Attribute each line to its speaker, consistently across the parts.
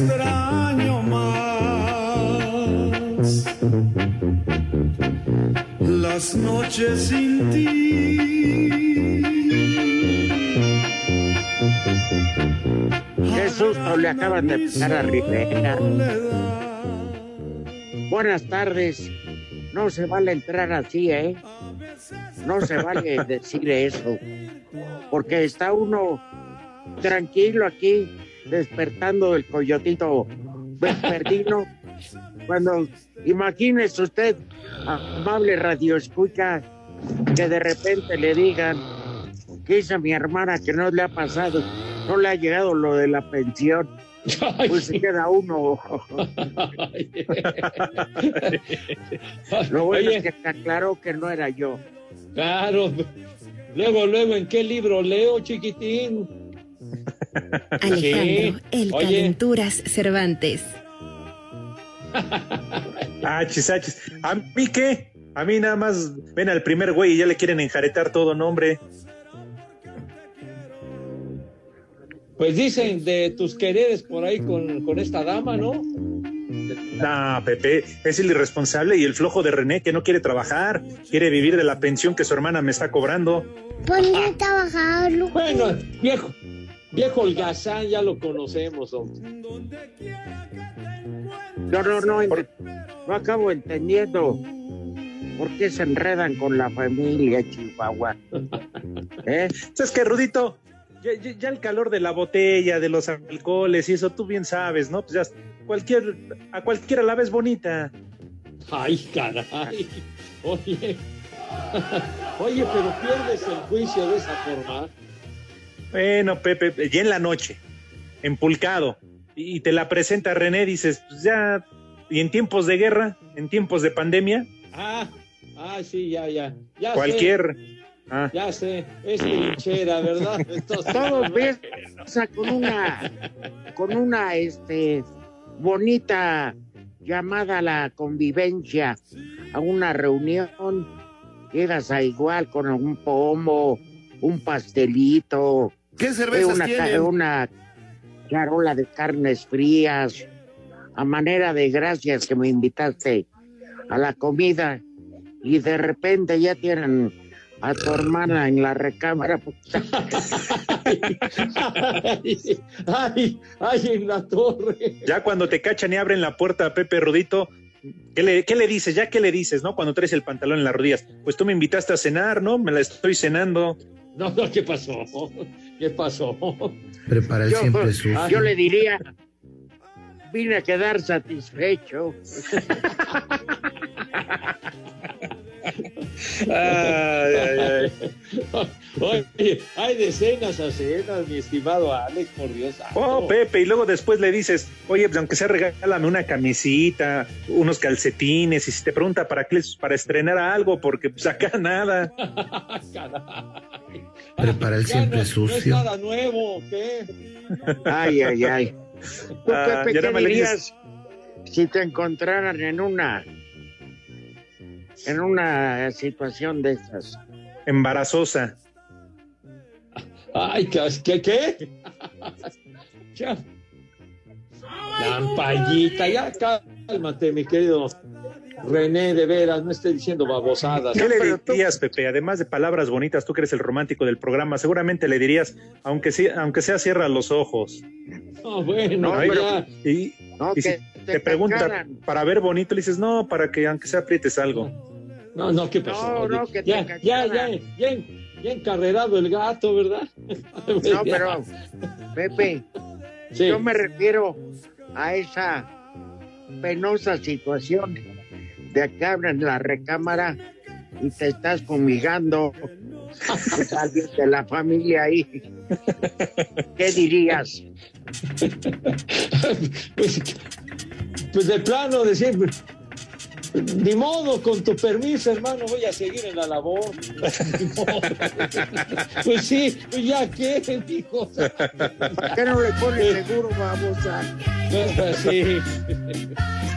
Speaker 1: Extraño más. Las noches sin ti.
Speaker 2: Qué susto le acaban de pegar a Rivera. Buenas tardes. No se vale entrar así, ¿eh? No se vale decir eso. Porque está uno tranquilo aquí, despertando el coyotito vespertino. Cuando imagínese usted, amable radio escucha, que de repente le digan que dice mi hermana que no le ha pasado, no le ha llegado lo de la pensión. Pues se queda uno. Lo bueno
Speaker 3: Oye.
Speaker 2: es que te aclaró que no era yo.
Speaker 3: Claro. Luego, luego, ¿en qué libro leo, chiquitín?
Speaker 4: Alejandro,
Speaker 3: Sí.
Speaker 4: el
Speaker 3: Oye.
Speaker 4: Calenturas Cervantes.
Speaker 5: Achis, achis. ¿A mí qué? A mí nada más ven al primer güey y ya le quieren enjaretar todo nombre.
Speaker 3: Pues dicen de tus quereres por ahí con, con esta dama, ¿no?
Speaker 5: No, Pepe, es el irresponsable y el flojo de René que no quiere trabajar, quiere vivir de la pensión que su hermana me está cobrando.
Speaker 6: Ponte a trabajar, Luco.
Speaker 3: Bueno, viejo, viejo holgazán, ya lo conocemos, hombre.
Speaker 2: No, no, no, no acabo entendiendo por qué se enredan con la familia Chihuahua. ¿Eh?
Speaker 5: ¿Sabes qué, Rudito? Ya, ya- ya el calor de la botella, de los alcoholes y eso tú bien sabes, ¿no? Pues ya cualquier, a cualquiera la ves bonita.
Speaker 3: Ay, caray. Oye, oye, pero pierdes el juicio de esa forma.
Speaker 5: Bueno, Pepe, ya en la noche, empulcado, y te la presenta René, dices, pues ya, y en tiempos de guerra, en tiempos de pandemia,
Speaker 3: Ah, ah, sí, ya, ya. ya
Speaker 5: cualquier...
Speaker 3: Sé,
Speaker 5: Ah,
Speaker 3: ya sé, es trinchera, ¿verdad? Entonces,
Speaker 2: Todos ves con una, con una, este, bonita llamada a la convivencia, a una reunión, llegas a igual con un pomo, un pastelito,
Speaker 7: ¿Qué
Speaker 2: eh,
Speaker 7: cervezas
Speaker 2: una,
Speaker 7: tienen?
Speaker 2: una charola de carnes frías, a manera de gracias que me invitaste a la comida y de repente ya tienen a tu hermana en la recámara.
Speaker 3: ay, ay, en la torre.
Speaker 5: ya cuando te cachan y abren la puerta a Pepe Rudito, ¿qué le, qué le dices? ¿Ya qué le dices, no? Cuando traes el pantalón en las rodillas. Pues tú me invitaste a cenar, ¿no? Me la estoy cenando.
Speaker 3: No, no, ¿qué pasó? ¿Qué pasó?
Speaker 8: Prepara el
Speaker 2: Yo,
Speaker 8: siempre sucio.
Speaker 2: yo le diría, vine a quedar satisfecho.
Speaker 5: Ay, ay, ay.
Speaker 3: Oye, hay decenas a cenas, mi estimado Alex, por Dios.
Speaker 5: Oh. Pepe, y luego después le dices, oye, pues aunque sea regálame una camisita, unos calcetines, y si te pregunta para qué, les- para estrenar algo, porque pues acá nada.
Speaker 3: Caray.
Speaker 8: Prepara el siempre
Speaker 3: no- No es
Speaker 8: sucio.
Speaker 3: nada nuevo, ¿qué?
Speaker 2: Ay, ay, ay. ¿Tú,
Speaker 5: Ah,
Speaker 2: Pepe,
Speaker 5: ya
Speaker 2: qué
Speaker 5: no me le
Speaker 2: dirías si te encontraran en una en una situación de esas?
Speaker 5: Embarazosa.
Speaker 3: Ay, ¿qué? ¿Qué? qué? ya. Lampallita, ya cálmate, mi querido René, de veras, no esté diciendo babosadas.
Speaker 5: ¿Qué le dirías, Pepe? Además de palabras bonitas, tú que eres el romántico del programa, seguramente le dirías, aunque, sí, aunque sea cierra los ojos.
Speaker 3: No, bueno,
Speaker 5: No,
Speaker 3: ya.
Speaker 5: Y,
Speaker 2: No,
Speaker 5: y
Speaker 2: que
Speaker 5: si
Speaker 2: te
Speaker 5: te pregunta, para ver bonito, le dices, no, para que aunque sea aprietes algo.
Speaker 3: No, no, ¿qué pasó?
Speaker 2: No, no, que te
Speaker 3: ya, ya, ya, ya, en- ya encarrerado el gato, ¿verdad?
Speaker 2: No, pero, Pepe,
Speaker 3: Sí.
Speaker 2: yo me refiero a esa penosa situación de que abren la recámara y te estás fumigando alguien de la familia ahí. ¿Qué dirías?
Speaker 3: pues, pues de plano decir, ni modo, con tu permiso, hermano, voy a seguir en la labor. Ni modo. pues sí, pues ya qué, hijo.
Speaker 2: ¿Por qué no le pones seguro, babosa?
Speaker 3: sí.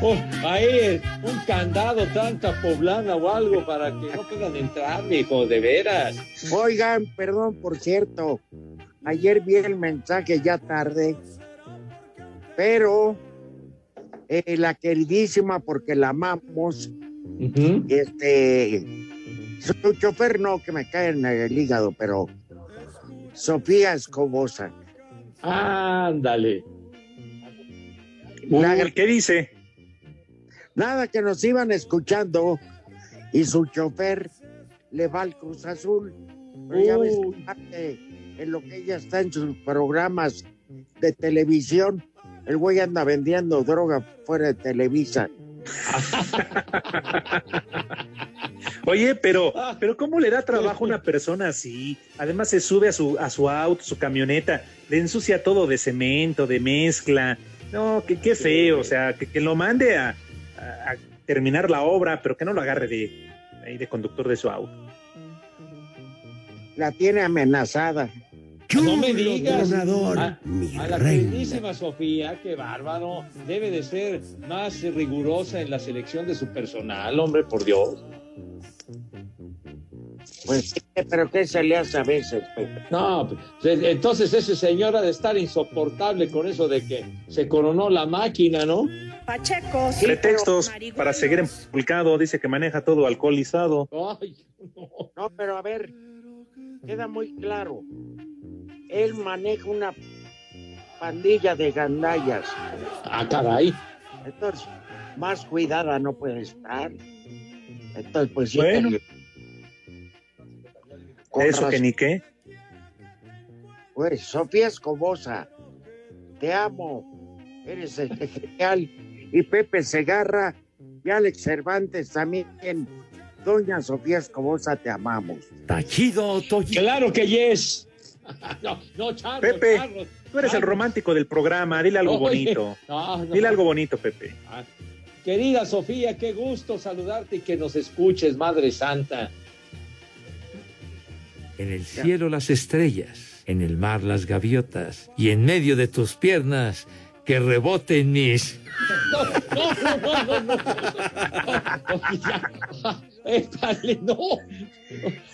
Speaker 3: Oh, ahí, un candado, tanta poblana o algo para que no puedan entrar, hijo, de veras.
Speaker 2: Oigan, perdón, por cierto, ayer vi el mensaje ya tarde, pero eh, la queridísima, porque la amamos, este, su chofer no, que me cae en el hígado, pero Sofía Escobosa.
Speaker 3: Ándale.
Speaker 2: La-
Speaker 5: ¿Qué dice?
Speaker 2: nada que nos iban escuchando y su chofer le va al Cruz Azul. Pero ya ves en lo que ella está en sus programas de televisión, el güey anda vendiendo droga fuera de Televisa.
Speaker 5: Oye, pero, pero ¿cómo le da trabajo a una persona así? Además se sube a su, a su auto, su camioneta, le ensucia todo de cemento, de mezcla. No, que qué feo, o sea, que, que lo mande a, a- a terminar la obra, pero que no lo agarre de, de conductor de su auto.
Speaker 2: La tiene amenazada.
Speaker 3: No me digas.
Speaker 7: tronador,
Speaker 3: A,
Speaker 7: mi
Speaker 3: a la queridísima Sofía, qué bárbaro. Debe de ser más rigurosa en la selección de su personal, hombre, por Dios.
Speaker 2: Pues, sí, pero ¿qué se le hace a veces, Pepe?
Speaker 3: No, pues, entonces ese señor ha de estar insoportable con eso de que se coronó la máquina, ¿no?
Speaker 4: Pachecos.
Speaker 5: Pretextos
Speaker 4: marihuanos.
Speaker 5: para seguir empulcado, dice que maneja todo alcoholizado.
Speaker 3: Ay, no.
Speaker 2: No, pero a ver, queda muy claro. Él maneja una pandilla de gandallas.
Speaker 3: Ah, caray.
Speaker 2: Entonces, más cuidada no puede estar. Entonces, pues sí.
Speaker 5: Bueno.
Speaker 2: que- Con
Speaker 5: Eso que
Speaker 2: razón.
Speaker 5: ni qué.
Speaker 2: Pues, Sofía Escobosa, te amo. Eres el genial. Y Pepe Segarra y Alex Cervantes también. Doña Sofía Escobosa, te amamos.
Speaker 7: Tachido, Toyi.
Speaker 3: Claro que yes. No, no, Charlos,
Speaker 5: Pepe,
Speaker 3: Charlos,
Speaker 5: Tú eres el romántico del programa, dile algo
Speaker 3: Oye,
Speaker 5: bonito.
Speaker 3: no, no.
Speaker 5: Dile algo bonito, Pepe.
Speaker 3: Ah, Querida Sofía, qué gusto saludarte y que nos escuches, Madre Santa.
Speaker 8: En el cielo las estrellas, en el mar las gaviotas, y en medio de tus piernas que reboten mis...
Speaker 3: No, no, no, no, no. no, no, no, ya. Épale, no.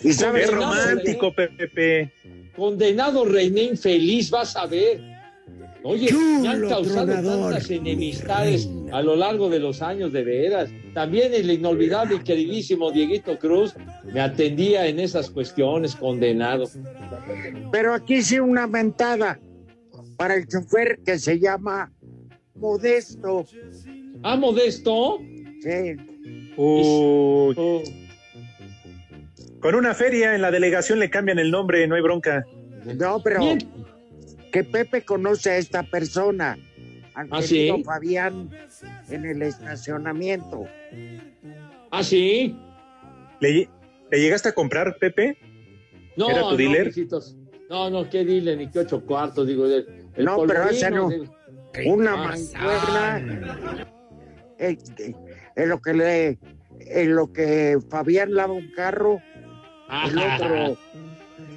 Speaker 2: Y
Speaker 5: Qué
Speaker 2: sabes,
Speaker 3: Condenado
Speaker 5: romántico, Pepe.
Speaker 3: Condenado René infeliz, vas a ver. Oye, me han causado
Speaker 7: tronador,
Speaker 3: tantas
Speaker 7: mi
Speaker 3: enemistades a lo largo de los años de veras. También el inolvidable y queridísimo Dieguito Cruz me atendía en esas cuestiones, condenado.
Speaker 2: pero aquí sí una ventada para el chofer que se llama Modesto.
Speaker 3: Ah, Modesto.
Speaker 2: Sí.
Speaker 5: Uy,
Speaker 3: Oh,
Speaker 5: con una feria en la delegación le cambian el nombre, no hay bronca.
Speaker 2: No, pero
Speaker 3: Bien.
Speaker 2: que Pepe conoce a esta persona, al
Speaker 3: ¿Ah, sí?
Speaker 2: Fabián, en el estacionamiento.
Speaker 3: ¿Ah, sí?
Speaker 5: ¿Le, le llegaste a comprar, Pepe?
Speaker 3: No,
Speaker 5: ¿Era tu
Speaker 3: no,
Speaker 5: dealer?
Speaker 3: mijitos. No, no, qué dile, ni qué ocho cuartos, digo. El, el
Speaker 2: No, pero ese no. Una mancuerna. eh, eh, En lo que le, en lo que Fabián lava un carro, el otro,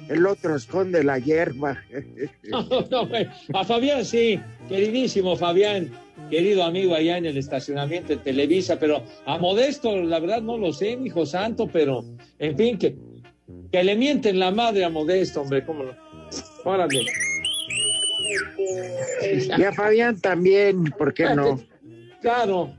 Speaker 2: el otro esconde la hierba.
Speaker 3: No, no, güey. a Fabián sí, queridísimo Fabián, querido amigo allá en el estacionamiento de Televisa, pero a Modesto, la verdad no lo sé, mi hijo santo, pero en fin, que, que le mienten la madre a Modesto, hombre, cómo no. Órale.
Speaker 2: Y a Fabián también, ¿por qué no?
Speaker 3: Claro.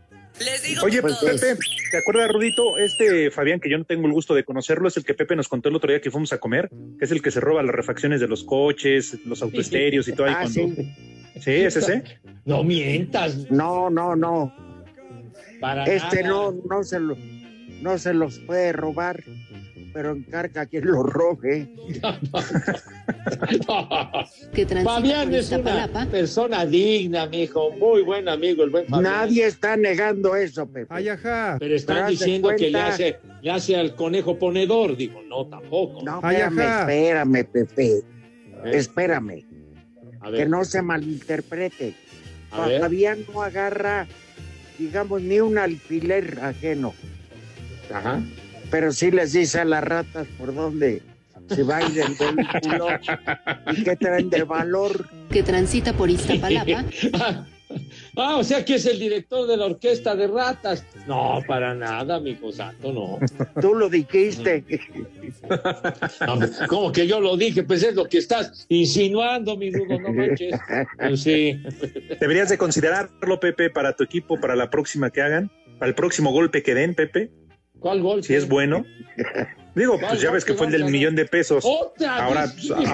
Speaker 5: Oye,
Speaker 2: Pues,
Speaker 5: Pepe, ¿te acuerdas, Rudito? Este Fabián, que yo no tengo el gusto de conocerlo, es el que Pepe nos contó el otro día que fuimos a comer, que es el que se roba las refacciones de los coches, los autoestéreos y todo ahí.
Speaker 2: Ah,
Speaker 5: cuando-
Speaker 2: sí.
Speaker 5: sí, es ese.
Speaker 3: No mientas.
Speaker 2: No, no, no.
Speaker 3: Para
Speaker 2: Este
Speaker 3: nada.
Speaker 2: no, no se lo, no se los puede robar, pero encarga a quien lo robe.
Speaker 4: Que transita
Speaker 3: Fabián
Speaker 4: por
Speaker 3: es una persona digna, mijo. Muy buen amigo, el buen Fabián.
Speaker 2: Nadie está negando eso, Pepe.
Speaker 9: Ay, ajá.
Speaker 3: Pero están
Speaker 2: Pero
Speaker 3: diciendo que le hace, le hace al conejo ponedor. Digo, no, tampoco.
Speaker 2: No,
Speaker 9: Ay,
Speaker 2: espérame,
Speaker 9: ajá.
Speaker 2: espérame, Pepe.
Speaker 3: Eh,
Speaker 2: Espérame,
Speaker 3: a
Speaker 2: que no se malinterprete.
Speaker 3: a ver.
Speaker 2: Fabián no agarra, digamos, ni un alfiler ajeno,
Speaker 3: Ajá.
Speaker 2: Pero sí les dice a las ratas por dónde se va a ir el vehículo y qué traen de valor.
Speaker 4: Que transita por Iztapalapa.
Speaker 3: ah, o sea que es el director de la orquesta de ratas. No, para nada, mijo santo, no.
Speaker 2: Tú lo dijiste.
Speaker 3: ¿Cómo que yo lo dije? Pues es lo que estás insinuando, mi rudo, no manches. Pues sí.
Speaker 5: Deberías de considerarlo, Pepe, para tu equipo, para la próxima que hagan, para el próximo golpe que den, Pepe,
Speaker 3: ¿Cuál gol?
Speaker 5: si es bueno. Digo, pues ya ves que fue el del millón de pesos.
Speaker 3: Otra
Speaker 5: Ahora,
Speaker 3: vez.
Speaker 5: pues, ah,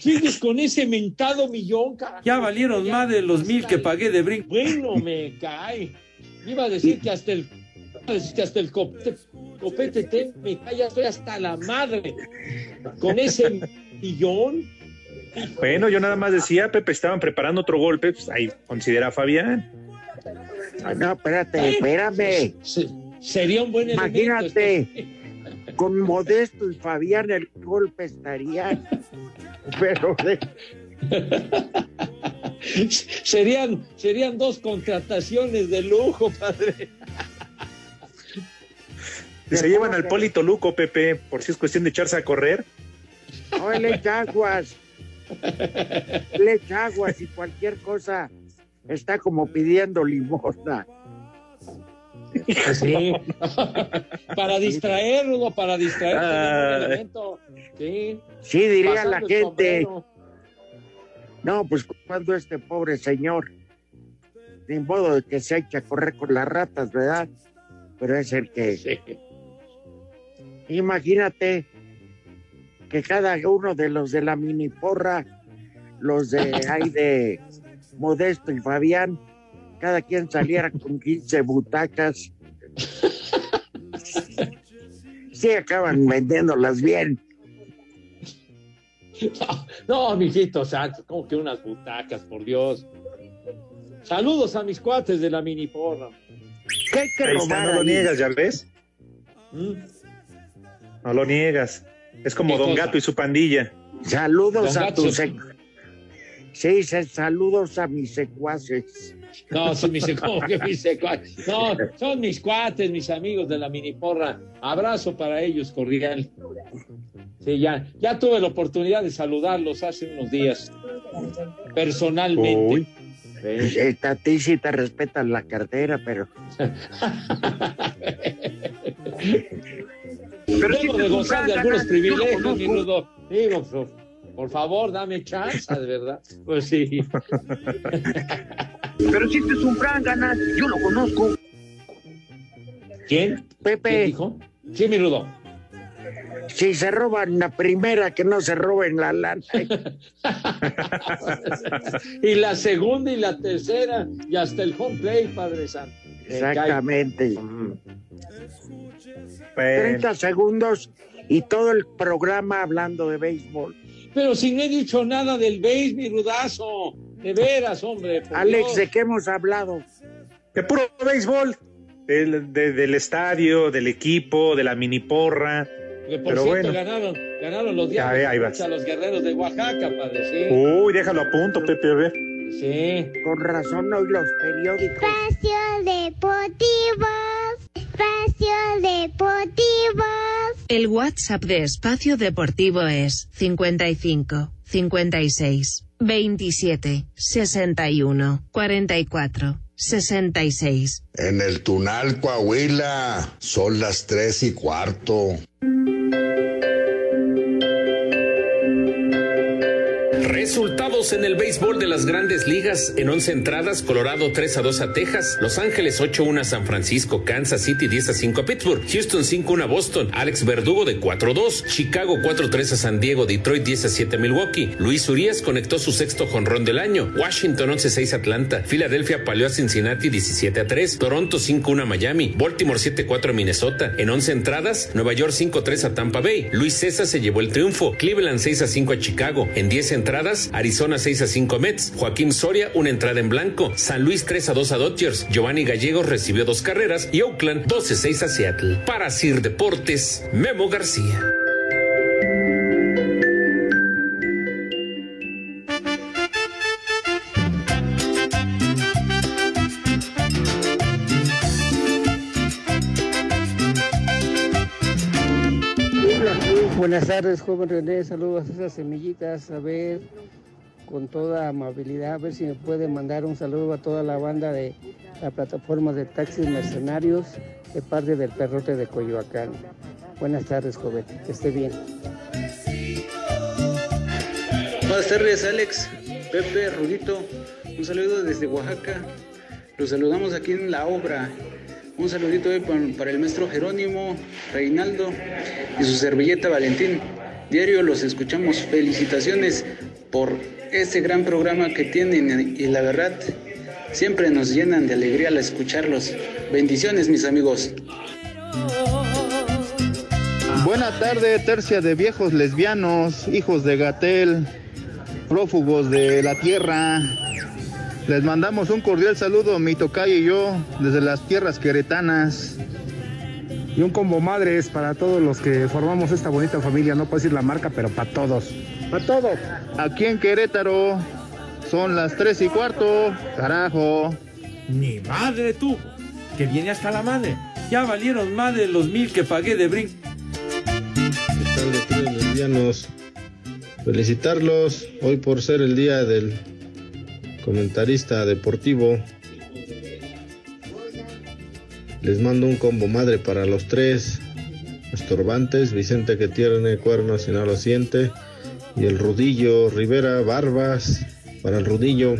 Speaker 3: Sigues con ese mentado millón, carajo.
Speaker 8: Ya valieron más de los mil que pagué de brinco.
Speaker 3: Bueno, me cae. Iba a decir que hasta el, hasta el copete, copete te- me cae, ya estoy hasta la madre. Con ese millón.
Speaker 5: bueno, yo nada más decía, Pepe, estaban preparando otro golpe, pues ahí considera a Fabián.
Speaker 2: No, espérate, espérame.
Speaker 3: Se- sería un buen elemento.
Speaker 2: Imagínate, con Modesto y Fabián el golpe estaría. Pero de-
Speaker 3: serían, serían dos contrataciones de lujo, padre.
Speaker 5: Y se llevan al Polito Luco, Pepe, por si es cuestión de echarse a correr.
Speaker 2: no le echa aguas. Le echa aguas y cualquier cosa está como pidiendo limosna.
Speaker 3: Pues Sí. para distraerlo, para distraer. Elemento. Sí.
Speaker 2: Sí, diría la gente. No, pues cuando este pobre señor, ni modo de que se eche a correr con las ratas, ¿verdad? Pero es el que,
Speaker 3: Sí.
Speaker 2: imagínate que cada uno de los de la mini porra, los de ahí de Modesto y Fabián, cada quien saliera con 15 butacas. Sí, acaban vendiéndolas bien.
Speaker 3: No, no, mijito santo, como que unas butacas, por Dios. Saludos a mis cuates de la mini porra.
Speaker 2: ¿Qué hay que
Speaker 5: Ahí está, no lo niegas, ¿ya ves?
Speaker 3: ¿Mm?
Speaker 5: No lo niegas. Es como
Speaker 3: ¿Qué
Speaker 5: Don
Speaker 3: cosa?
Speaker 5: Gato y su pandilla.
Speaker 2: Saludos
Speaker 3: Don
Speaker 2: a tus... Sí, saludos a mis secuaces.
Speaker 3: No, son mis como que mis secuaces. No, son mis cuates, mis amigos de la mini porra. Abrazo para ellos, cordial. Sí, ya, ya tuve la oportunidad de saludarlos hace unos días. Personalmente.
Speaker 5: Uy.
Speaker 3: Sí.
Speaker 2: Esta a ti sí te respetan la cartera, pero
Speaker 3: Debo de gozar de algunos privilegios, mi rudo. Digo, por favor, dame chance, de verdad. Pues sí.
Speaker 2: Pero si este es un gran ganas, yo lo conozco.
Speaker 3: ¿Quién? ¿Quién
Speaker 2: Pepe,
Speaker 3: dijo? Sí, mi rudo.
Speaker 2: si se roban la primera, que no se roben la lana.
Speaker 3: y la segunda y la tercera y hasta el home play, Padre Santo.
Speaker 2: Exactamente.
Speaker 3: Mm.
Speaker 5: Bueno,
Speaker 2: 30 segundos y todo el programa hablando de béisbol.
Speaker 3: Pero si no he dicho nada del béis, mi rudazo. De veras, hombre.
Speaker 2: Alex,
Speaker 3: Dios.
Speaker 2: ¿de qué hemos hablado?
Speaker 5: de puro béisbol. Del, de- del estadio, del equipo, de la mini porra.
Speaker 3: Que por
Speaker 5: pero
Speaker 3: cierto,
Speaker 5: bueno.
Speaker 3: ganaron, ganaron los diablos
Speaker 5: vas.
Speaker 3: a los guerreros de Oaxaca, padre. Sí.
Speaker 5: Uy, déjalo a punto, Pepe, a ver.
Speaker 3: Sí.
Speaker 2: Con razón hoy los periódicos.
Speaker 6: Espacio Deportivo. Espacio Deportivo.
Speaker 4: El WhatsApp de Espacio Deportivo es 55 56 27 61 44 66.
Speaker 10: En el Tunal, Coahuila, son las tres y cuarto.
Speaker 9: En el béisbol de las grandes ligas. En 11 entradas, Colorado 3 a 2 a Texas, Los Ángeles 8 1 a San Francisco, Kansas City 10 a 5 a Pittsburgh, Houston 5 1 a Boston, Alex Verdugo de 4 2, Chicago 4 3 a San Diego, Detroit 10 a 7 a Milwaukee, Luis Urias conectó su sexto jonrón del año, Washington 11 6 a Atlanta, Filadelfia palió a Cincinnati 17 a 3, Toronto 5 1 a Miami, Baltimore 7 4 a Minnesota. En 11 entradas, Nueva York 5 3 a Tampa Bay, Luis César se llevó el triunfo, Cleveland 6 a 5 a Chicago. En 10 entradas, Arizona 6 a 5 a Mets, Joaquín Soria una entrada en blanco, San Luis 3 a 2 a Dodgers, Giovanni Gallegos recibió dos carreras y Oakland 12 6 a Seattle. Para Sir Deportes, Memo García.
Speaker 11: Buenas tardes, joven René. Saludos a esas semillitas. A ver, con toda amabilidad, a ver si me puede mandar un saludo a toda la banda de la plataforma de taxis mercenarios de parte del perrote de Coyoacán. Buenas tardes, joven. Que esté bien.
Speaker 12: Buenas tardes, Alex, Pepe, Rudito. Un saludo desde Oaxaca. Los saludamos aquí en la obra. Un saludito para el maestro Jerónimo, Reinaldo y su servilleta Valentín. Diario los escuchamos. Felicitaciones por este gran programa que tienen y la verdad siempre nos llenan de alegría al escucharlos. Bendiciones mis amigos.
Speaker 13: Buena tarde, tercia de viejos lesbianos, hijos de Gatel, prófugos de la tierra. Les mandamos un cordial saludo, mi tocayo y yo, desde las tierras queretanas.
Speaker 14: Y un combo madres para todos los que formamos esta bonita familia. No puedo decir la marca, pero para todos. Para todos.
Speaker 13: Aquí en Querétaro son las tres y cuarto, carajo.
Speaker 8: Ni madre tú, que viene hasta la madre. Ya valieron más de los mil que pagué de brinco.
Speaker 15: ¿Qué tal, de tres lesbianos? Felicitarlos hoy por ser el día del comentarista deportivo. Les mando un combo madre para los tres estorbantes, Vicente que tiene cuernos y no lo siente, y el Rudillo Rivera Barbas para el Rudillo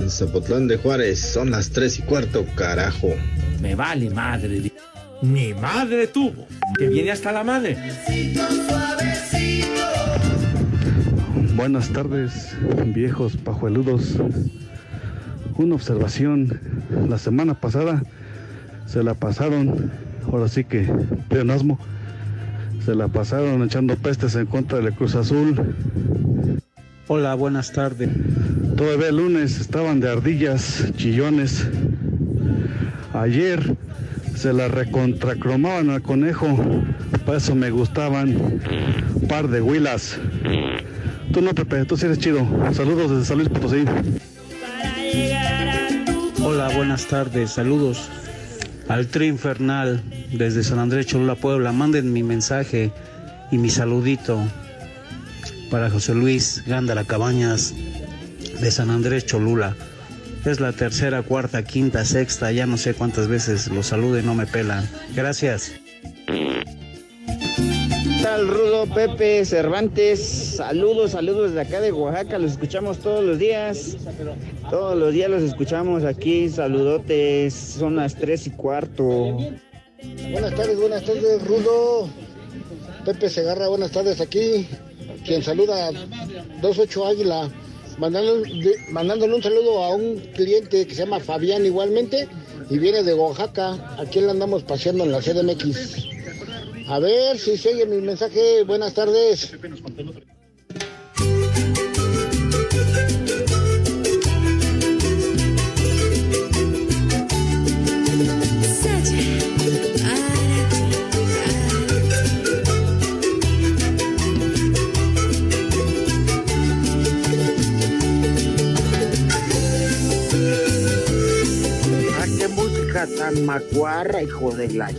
Speaker 15: en Zapotlán de Juárez. Son las tres y cuarto, carajo.
Speaker 8: Me vale madre. Ni madre tuvo, que viene hasta la madre.
Speaker 14: Buenas tardes, viejos pajueludos. Una observación. La semana pasada se la pasaron, ahora sí que pleonasmo, se la pasaron echando pestes en contra del Cruz Azul.
Speaker 16: Hola, buenas tardes.
Speaker 14: Todavía el lunes estaban de ardillas, chillones. Ayer se la recontracromaban al conejo. Para eso me gustaban. Par de huilas. Tú no, Pepe, tú sí eres chido. Saludos desde San Luis Potosí.
Speaker 16: Hola, buenas tardes. Saludos al Tri Infernal desde San Andrés Cholula, Puebla. Manden mi mensaje y mi saludito para José Luis Gándara Cabañas de San Andrés Cholula. Es la tercera, cuarta, quinta, sexta, ya no sé cuántas veces los salude no me pelan. Gracias.
Speaker 2: ¿Qué tal, Rudo, Pepe, Cervantes? Saludos, saludos de acá de Oaxaca. Los escuchamos todos los días. Todos los días los escuchamos aquí. Saludotes. Son las tres y cuarto.
Speaker 17: Buenas tardes, buenas tardes, Rudo. Pepe Segarra, buenas tardes aquí. Quien saluda 28 Águila, mandándole, un saludo a un cliente que se llama Fabián igualmente y viene de Oaxaca. Aquí le andamos paseando en la CDMX. A ver si sigue mi mensaje. Buenas tardes.
Speaker 2: Tan macuarra, hijo de la.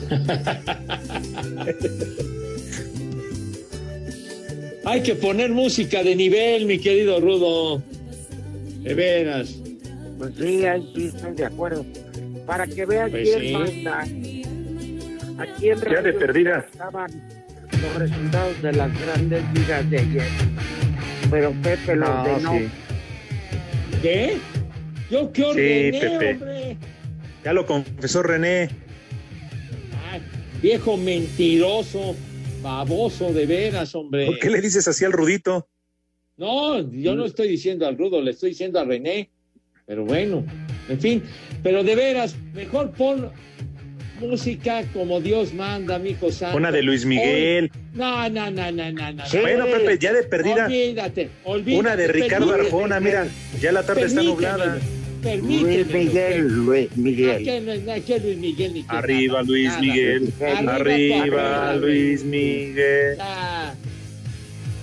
Speaker 3: Hay que poner música de nivel, mi querido Rudo. De veras.
Speaker 2: Pues sí, ahí sí estoy de acuerdo. Para que vean
Speaker 3: Pues
Speaker 2: quién
Speaker 3: sí.
Speaker 2: manda. Aquí en
Speaker 5: Ya de
Speaker 2: Radio
Speaker 5: perdida.
Speaker 2: estaban los resultados de las grandes ligas de ayer. Pero Pepe lo
Speaker 5: No,
Speaker 2: ordenó.
Speaker 5: sí.
Speaker 3: ¿Qué? ¿Yo qué
Speaker 5: Sí,
Speaker 3: ordené,
Speaker 5: Pepe.
Speaker 3: hombre?
Speaker 5: Ya lo confesó René.
Speaker 3: Ay, viejo mentiroso, baboso de veras, hombre.
Speaker 5: ¿Por qué le dices así al Rudito?
Speaker 3: No, yo no estoy diciendo al Rudo, le estoy diciendo a René. Pero bueno, en fin, pero de veras, mejor pon música como Dios manda, mijo santo.
Speaker 5: Una de Luis Miguel.
Speaker 3: Hoy- No, no, no, no, no, no.
Speaker 5: Bueno, Pepe, ya de perdida.
Speaker 3: Olvídate, olvídate.
Speaker 5: Una de Ricardo Arjona, mira, ya la tarde está nublada.
Speaker 3: Permíteme.
Speaker 2: Luis Miguel, Luis Miguel.
Speaker 3: ¿Qué, no, qué Luis Miguel ni qué
Speaker 5: Arriba
Speaker 3: nada,
Speaker 5: Luis
Speaker 3: nada.
Speaker 5: Miguel.
Speaker 3: Arriba,
Speaker 5: Luis Miguel.
Speaker 3: Ya,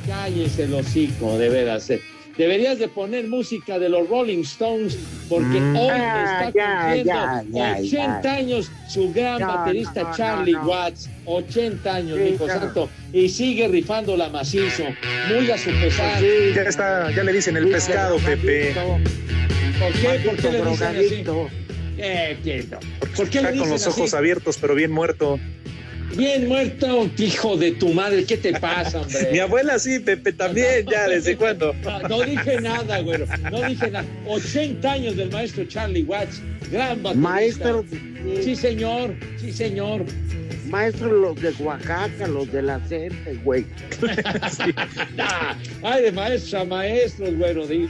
Speaker 3: cállese el hocico, de veras. eh. Deberías de poner música de los Rolling Stones porque
Speaker 5: Mm.
Speaker 3: hoy
Speaker 2: Ah,
Speaker 3: está
Speaker 2: ya,
Speaker 3: cumpliendo
Speaker 2: ya, ya,
Speaker 3: 80
Speaker 2: ya.
Speaker 3: años su gran
Speaker 2: No,
Speaker 3: baterista
Speaker 2: no, no,
Speaker 3: Charlie
Speaker 2: no.
Speaker 3: Watts. 80 años,
Speaker 2: Sí,
Speaker 3: hijo
Speaker 2: claro.
Speaker 3: santo. Y sigue rifando la macizo, muy a su pesar.
Speaker 5: Ya está, ya le dicen el pescado, Pepe.
Speaker 3: ¿Por qué? ¿Por qué le dicen así?
Speaker 2: drogadicto.
Speaker 3: Eh, quieto. ¿Por qué le
Speaker 5: Está con los ojos
Speaker 3: así?
Speaker 5: abiertos, pero bien muerto.
Speaker 3: Bien muerto, hijo de tu madre. ¿Qué te pasa, hombre?
Speaker 5: Mi abuela sí, Pepe también, ya, ¿desde cuándo?
Speaker 3: No, no dije nada, güero. No dije nada. 80 años del maestro Charlie Watts. Gran baterista.
Speaker 2: Maestro,
Speaker 3: Sí, señor. Sí, señor.
Speaker 2: maestro los de Oaxaca, los de la Cente, güey.
Speaker 3: Ah, Ay, de maestros a maestros, güero. di-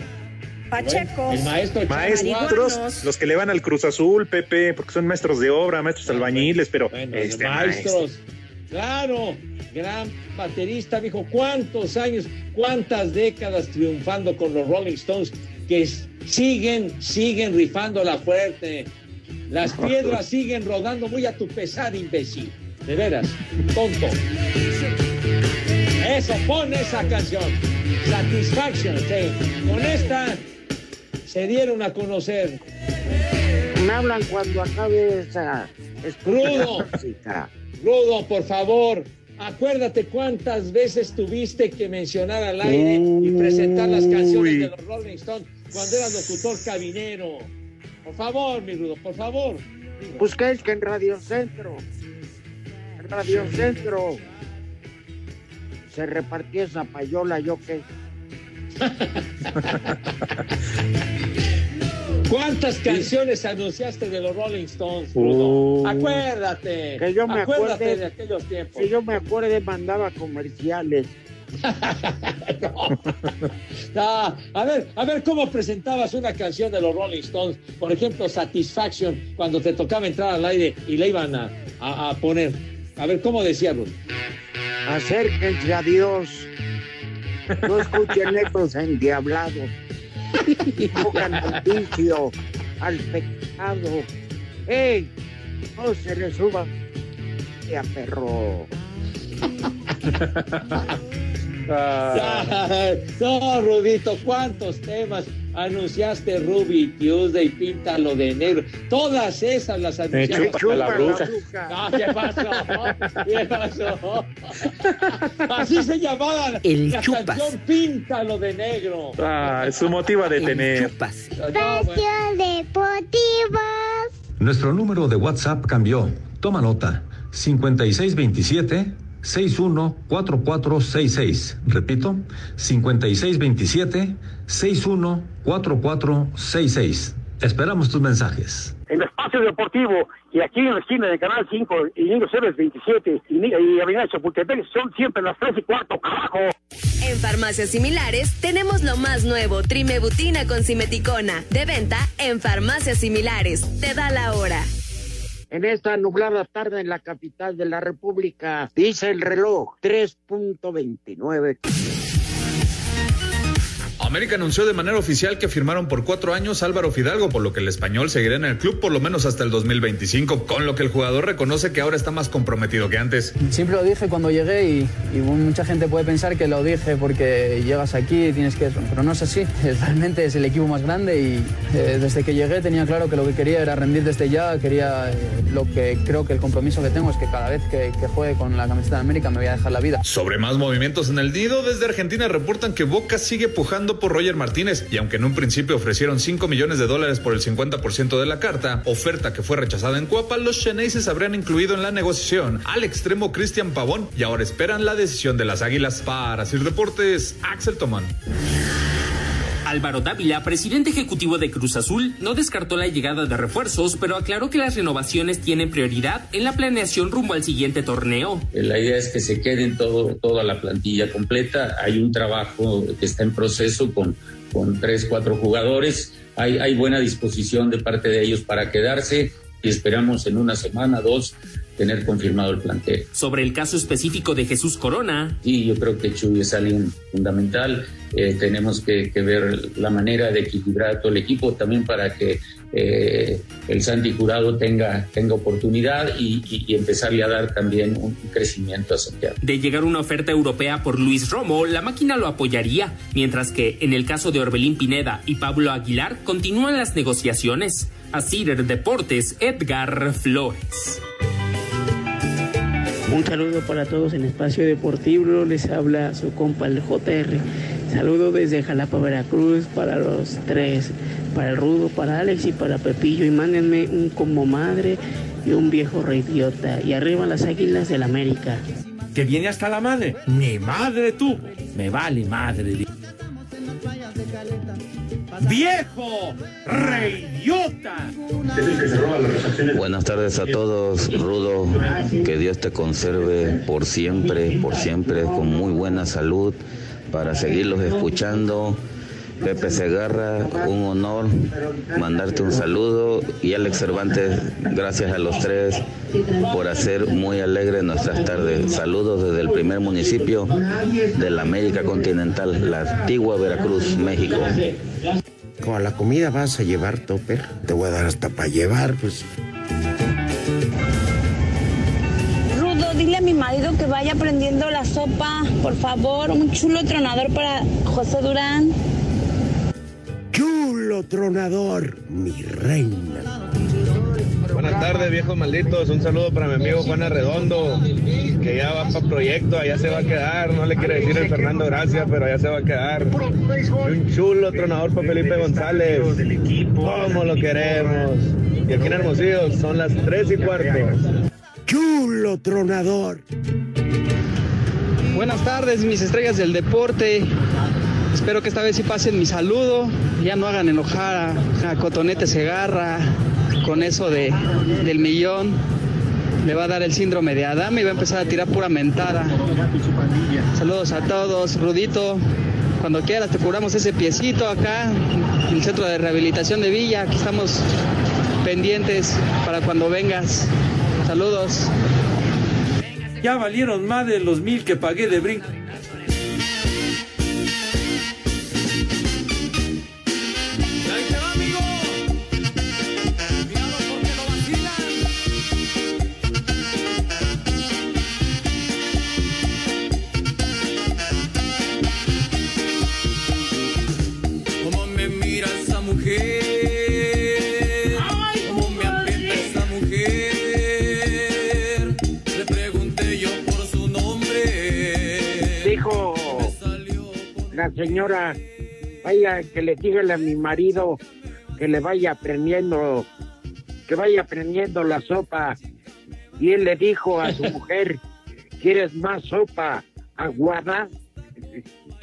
Speaker 18: Pachecos.
Speaker 3: El maestro.
Speaker 5: Maestros, los que le van al Cruz Azul, Pepe, porque son maestros de obra, maestros albañiles, pero
Speaker 3: Bueno,
Speaker 5: este
Speaker 3: maestros. Claro, gran baterista, dijo, ¿cuántos años, cuántas décadas triunfando con los Rolling Stones que siguen, siguen rifando la fuerte? Las piedras siguen rodando muy a tu pesar, imbécil. De veras, tonto. Eso, pon esa canción. Satisfaction, sí. Con esta se dieron a conocer.
Speaker 2: Me hablan cuando acabe esa
Speaker 3: Rudo. Rudo, por favor, acuérdate cuántas veces tuviste que mencionar al aire y presentar las canciones de los Rolling Stones cuando eras locutor cabinero. Por favor, mi Rudo, por favor.
Speaker 2: Pues que en Radio Centro, en Radio Centro se repartió esa payola, yo qué.
Speaker 3: ¿Cuántas canciones anunciaste de los Rolling Stones?
Speaker 2: Uh.
Speaker 3: acuérdate.
Speaker 2: Que yo me
Speaker 3: acuérdate
Speaker 2: acuerde.
Speaker 3: de aquellos tiempos.
Speaker 2: Si yo me acuerde, mandaba comerciales.
Speaker 3: A ver, a ver cómo presentabas una canción de los Rolling Stones, por ejemplo, Satisfaction, cuando te tocaba entrar al aire y le iban a, a- a poner. A ver, ¿cómo decía Ruth?
Speaker 2: Acérquense a Dios. No escuchen estos endiablados. Tocan al vicio, al pecado. ¡Ey! No se le suba a perro.
Speaker 3: no, Rudito, ¿cuántos temas anunciaste Ruby Tuesday, Píntalo de negro? Todas esas las anunciaste.
Speaker 5: chúpala la bruja.
Speaker 3: No, ¿qué pasó? ¿Qué pasó? Así se llamaba
Speaker 5: El
Speaker 3: la
Speaker 5: chupas.
Speaker 3: canción Píntalo de negro.
Speaker 5: Ah, es su motivo a detener.
Speaker 6: Espacio Deportivo.
Speaker 19: Nuestro número de WhatsApp cambió. Toma nota. 5627 614466. Repito, 5627 614466. Esperamos tus mensajes.
Speaker 20: El espacio deportivo y aquí en la esquina de Canal 5 y Niños Héroes 27 y, y Avenida Chapultepec son siempre las 3 y cuarto, carajo.
Speaker 21: En farmacias similares tenemos lo más nuevo, trimebutina con simeticona, de venta en farmacias similares. Te da la hora.
Speaker 2: En esta nublada tarde en la capital de la República, dice el reloj 3.29.
Speaker 22: América anunció de manera oficial que firmaron por cuatro años Álvaro Fidalgo, por lo que el español seguirá en el club por lo menos hasta el 2025, con lo que el jugador reconoce que ahora está más comprometido que antes.
Speaker 23: Siempre lo dije cuando llegué y, y mucha gente puede pensar que lo dije porque llegas aquí y tienes que... Pero no es así, realmente es el equipo más grande y eh, desde que llegué tenía claro que lo que quería era rendir desde ya, quería eh, lo que creo que el compromiso que tengo es que cada vez que, que juegue con la camiseta de América me voy a dejar la vida.
Speaker 22: Sobre más movimientos en el Nido, desde Argentina reportan que Boca sigue pujando por Roger Martínez y aunque en un principio ofrecieron 5 millones de dólares por el 50% de la carta, oferta que fue rechazada en Cuapa, los Cheneises habrían incluido en la negociación al extremo Cristian Pavón y ahora esperan la decisión de las Águilas. Para Sir Deportes, Axel Tomán.
Speaker 24: Álvaro Dávila, presidente ejecutivo de Cruz Azul, no descartó la llegada de refuerzos, pero aclaró que las renovaciones tienen prioridad en la planeación rumbo al siguiente torneo.
Speaker 25: La idea es que se queden todo, toda la plantilla completa. Hay un trabajo que está en proceso con, con tres, cuatro jugadores. Hay, hay buena disposición de parte de ellos para quedarse y esperamos en una semana, dos, tener confirmado el plantel.
Speaker 24: Sobre el caso específico de Jesús Corona.
Speaker 25: Sí, yo creo que Chuy es alguien fundamental. Eh, tenemos que, que, ver la manera de equilibrar todo el equipo también para que eh, el Santi Jurado tenga, tenga oportunidad y, y, y, empezarle a dar también un crecimiento a Santiago.
Speaker 24: De llegar una oferta europea por Luis Romo, la máquina lo apoyaría, mientras que en el caso de Orbelín Pineda y Pablo Aguilar continúan las negociaciones. Así Deportes, Edgar Flores.
Speaker 26: Un saludo para todos en Espacio Deportivo, les habla su compa el JR. Saludo desde Jalapa, Veracruz, para los tres, para el Rudo, para Alex y para Pepillo. Y mándenme un como madre y un viejo reidiota. Y arriba las águilas del América.
Speaker 8: Que viene hasta la madre. Ni madre tú. Me vale madre. ¡Viejo! ¡Reidiota!
Speaker 18: Buenas tardes a todos, Rudo. Que Dios te conserve por siempre, por siempre, con muy buena salud, para seguirlos escuchando. Pepe Segarra, un honor mandarte un saludo y Alex Cervantes, gracias a los tres por hacer muy alegre nuestras tardes. Saludos desde el primer municipio de la América continental, la antigua Veracruz, México.
Speaker 2: Como a la comida vas a llevar topper, te voy a dar hasta para llevar, pues.
Speaker 27: Rudo, dile a mi marido que vaya prendiendo la sopa, por favor. Un chulo tronador para José Durán.
Speaker 2: Chulo tronador, mi reina.
Speaker 28: Buenas tardes, viejos malditos. Un saludo para mi amigo Juan Arredondo, que ya va para proyecto, allá se va a quedar. No le quiere decir el Fernando Gracia, pero allá se va a quedar. Un chulo tronador para Felipe González. ¿Cómo lo queremos? Y aquí en Hermosillo son las 3 y cuarto.
Speaker 2: Chulo tronador.
Speaker 23: Buenas tardes, mis estrellas del deporte. Espero que esta vez sí pasen mi saludo. Ya no hagan enojar a, a Cotonete Segarra con eso de, del millón. Le va a dar el síndrome de Adame y va a empezar a tirar pura mentada. Saludos a todos. Rudito, cuando quieras te curamos ese piecito acá en el centro de rehabilitación de Villa. Aquí estamos pendientes para cuando vengas. Saludos.
Speaker 8: Ya valieron más de los mil que pagué de brinco.
Speaker 2: Señora, vaya que le diga a mi marido que le vaya aprendiendo, que vaya aprendiendo la sopa. Y él le dijo a su mujer, ¿quieres más sopa aguada?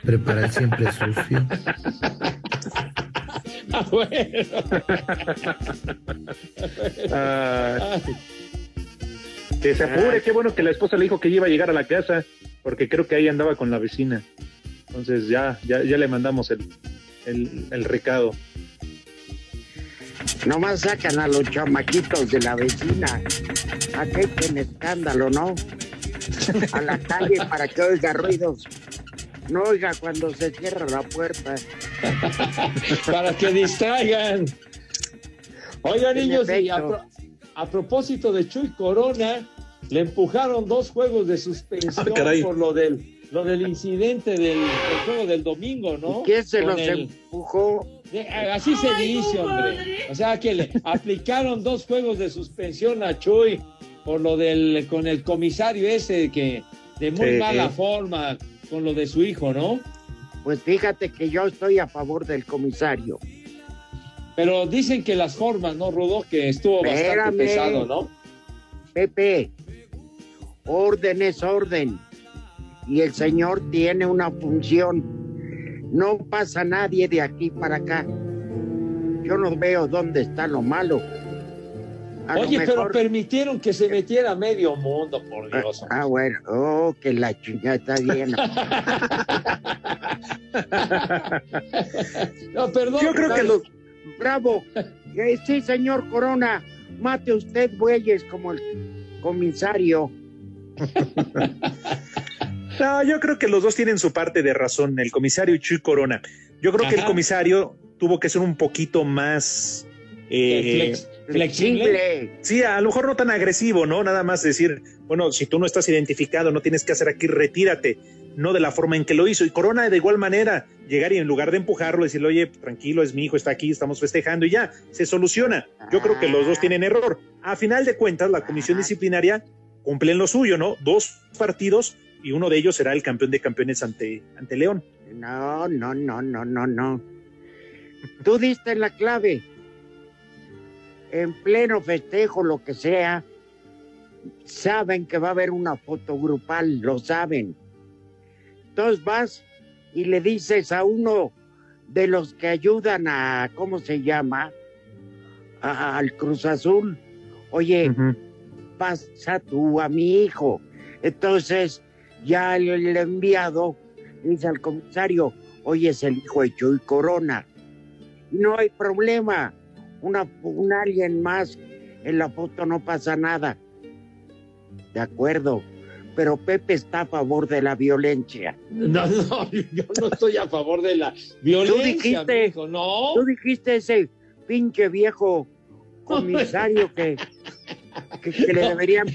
Speaker 8: Preparar siempre sucio.
Speaker 3: Ah, bueno.
Speaker 5: Ah, que se apure, qué bueno que la esposa le dijo que iba a llegar a la casa, porque creo que ahí andaba con la vecina. Entonces ya, ya, ya le mandamos el, el, el recado.
Speaker 2: Nomás sacan a los chamaquitos de la vecina. A que echen escándalo, ¿no? A la calle para que oiga ruidos. No oiga cuando se cierra la puerta.
Speaker 3: para que distraigan. Oiga, niños, y a, pro- a propósito de Chuy Corona, le empujaron dos juegos de suspensión
Speaker 5: Ah,
Speaker 3: por lo del, lo del incidente del, del juego del domingo, ¿no?
Speaker 2: ¿Quién se
Speaker 3: Con
Speaker 2: los
Speaker 3: el-
Speaker 2: empujó?
Speaker 3: Así se dice, hombre. O sea que le aplicaron dos juegos de suspensión a Chuy por lo del con el comisario ese que de muy
Speaker 5: Sí,
Speaker 3: mala forma con lo de su hijo, ¿no?
Speaker 2: Pues fíjate que yo estoy a favor del comisario.
Speaker 3: Pero dicen que las formas, ¿no, Rudo? Que estuvo bastante pesado, ¿no?
Speaker 2: Pepe, orden es orden. Y el Señor tiene una función. No pasa nadie de aquí para acá. Yo no veo dónde está lo malo. A lo
Speaker 3: Oye, pero permitieron que se metiera medio mundo, por Dios.
Speaker 2: Ah, bueno. Oh, que la chingada está bien.
Speaker 3: No, perdón.
Speaker 2: Yo creo que los... Bravo. Eh, sí, señor Corona. Mate usted bueyes como el comisario.
Speaker 5: No, yo creo que los dos tienen su parte de razón, el comisario y Chuy Corona. Yo creo que el comisario tuvo que ser un poquito más eh,
Speaker 3: Flex- flexible.
Speaker 5: Sí, a lo mejor no tan agresivo, ¿no? Nada más decir, bueno, si tú no estás identificado, no tienes que hacer aquí, retírate, no de la forma en que lo hizo. Y Corona de igual manera, llegar y en lugar de empujarlo, decirle, oye, tranquilo, es mi hijo, está aquí, estamos festejando y ya, se soluciona. Yo creo que los dos tienen error. A final de cuentas, la comisión disciplinaria cumple en lo suyo, ¿no? Dos partidos y uno de ellos será el campeón de campeones ante, ante León.
Speaker 2: No, no, no, no, no, no. Tú diste la clave. En pleno festejo, lo que sea, saben que va a haber una foto grupal, lo saben. Entonces vas y le dices a uno de los que ayudan a, ¿cómo se llama? A- al Cruz Azul, oye, pasa tú a mi hijo. Entonces, ya el, enviado dice al comisario, oye, es el hijo de Chuy Corona. No hay problema. Una, un alguien más en la foto no pasa nada. De acuerdo. Pero Pepe está a favor de la violencia.
Speaker 3: No, no, yo no estoy a favor de la violencia.
Speaker 2: Tú dijiste,
Speaker 3: no.
Speaker 2: tú dijiste ese pinche viejo comisario que, que, que le deberían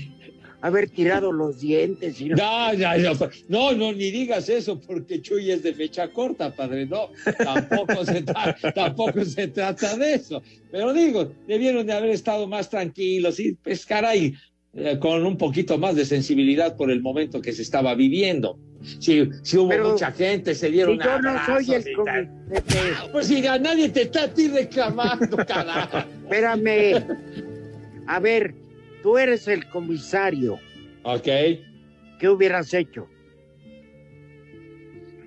Speaker 2: haber tirado los dientes. Y no-
Speaker 3: No, ya, ya, no, no, ni digas eso porque Chuy es de fecha corta, padre. No, tampoco se, tampoco se trata de eso. Pero digo, debieron de haber estado más tranquilos y, pues, caray, eh, con un poquito más de sensibilidad por el momento que se estaba viviendo. Si, hubo
Speaker 2: Pero,
Speaker 3: mucha gente, se dieron
Speaker 2: si yo no soy el
Speaker 3: Pues si a nadie te está a ti reclamando, carajo.
Speaker 2: Espérame. A ver, tú eres el comisario.
Speaker 3: Ok.
Speaker 2: ¿Qué hubieras hecho?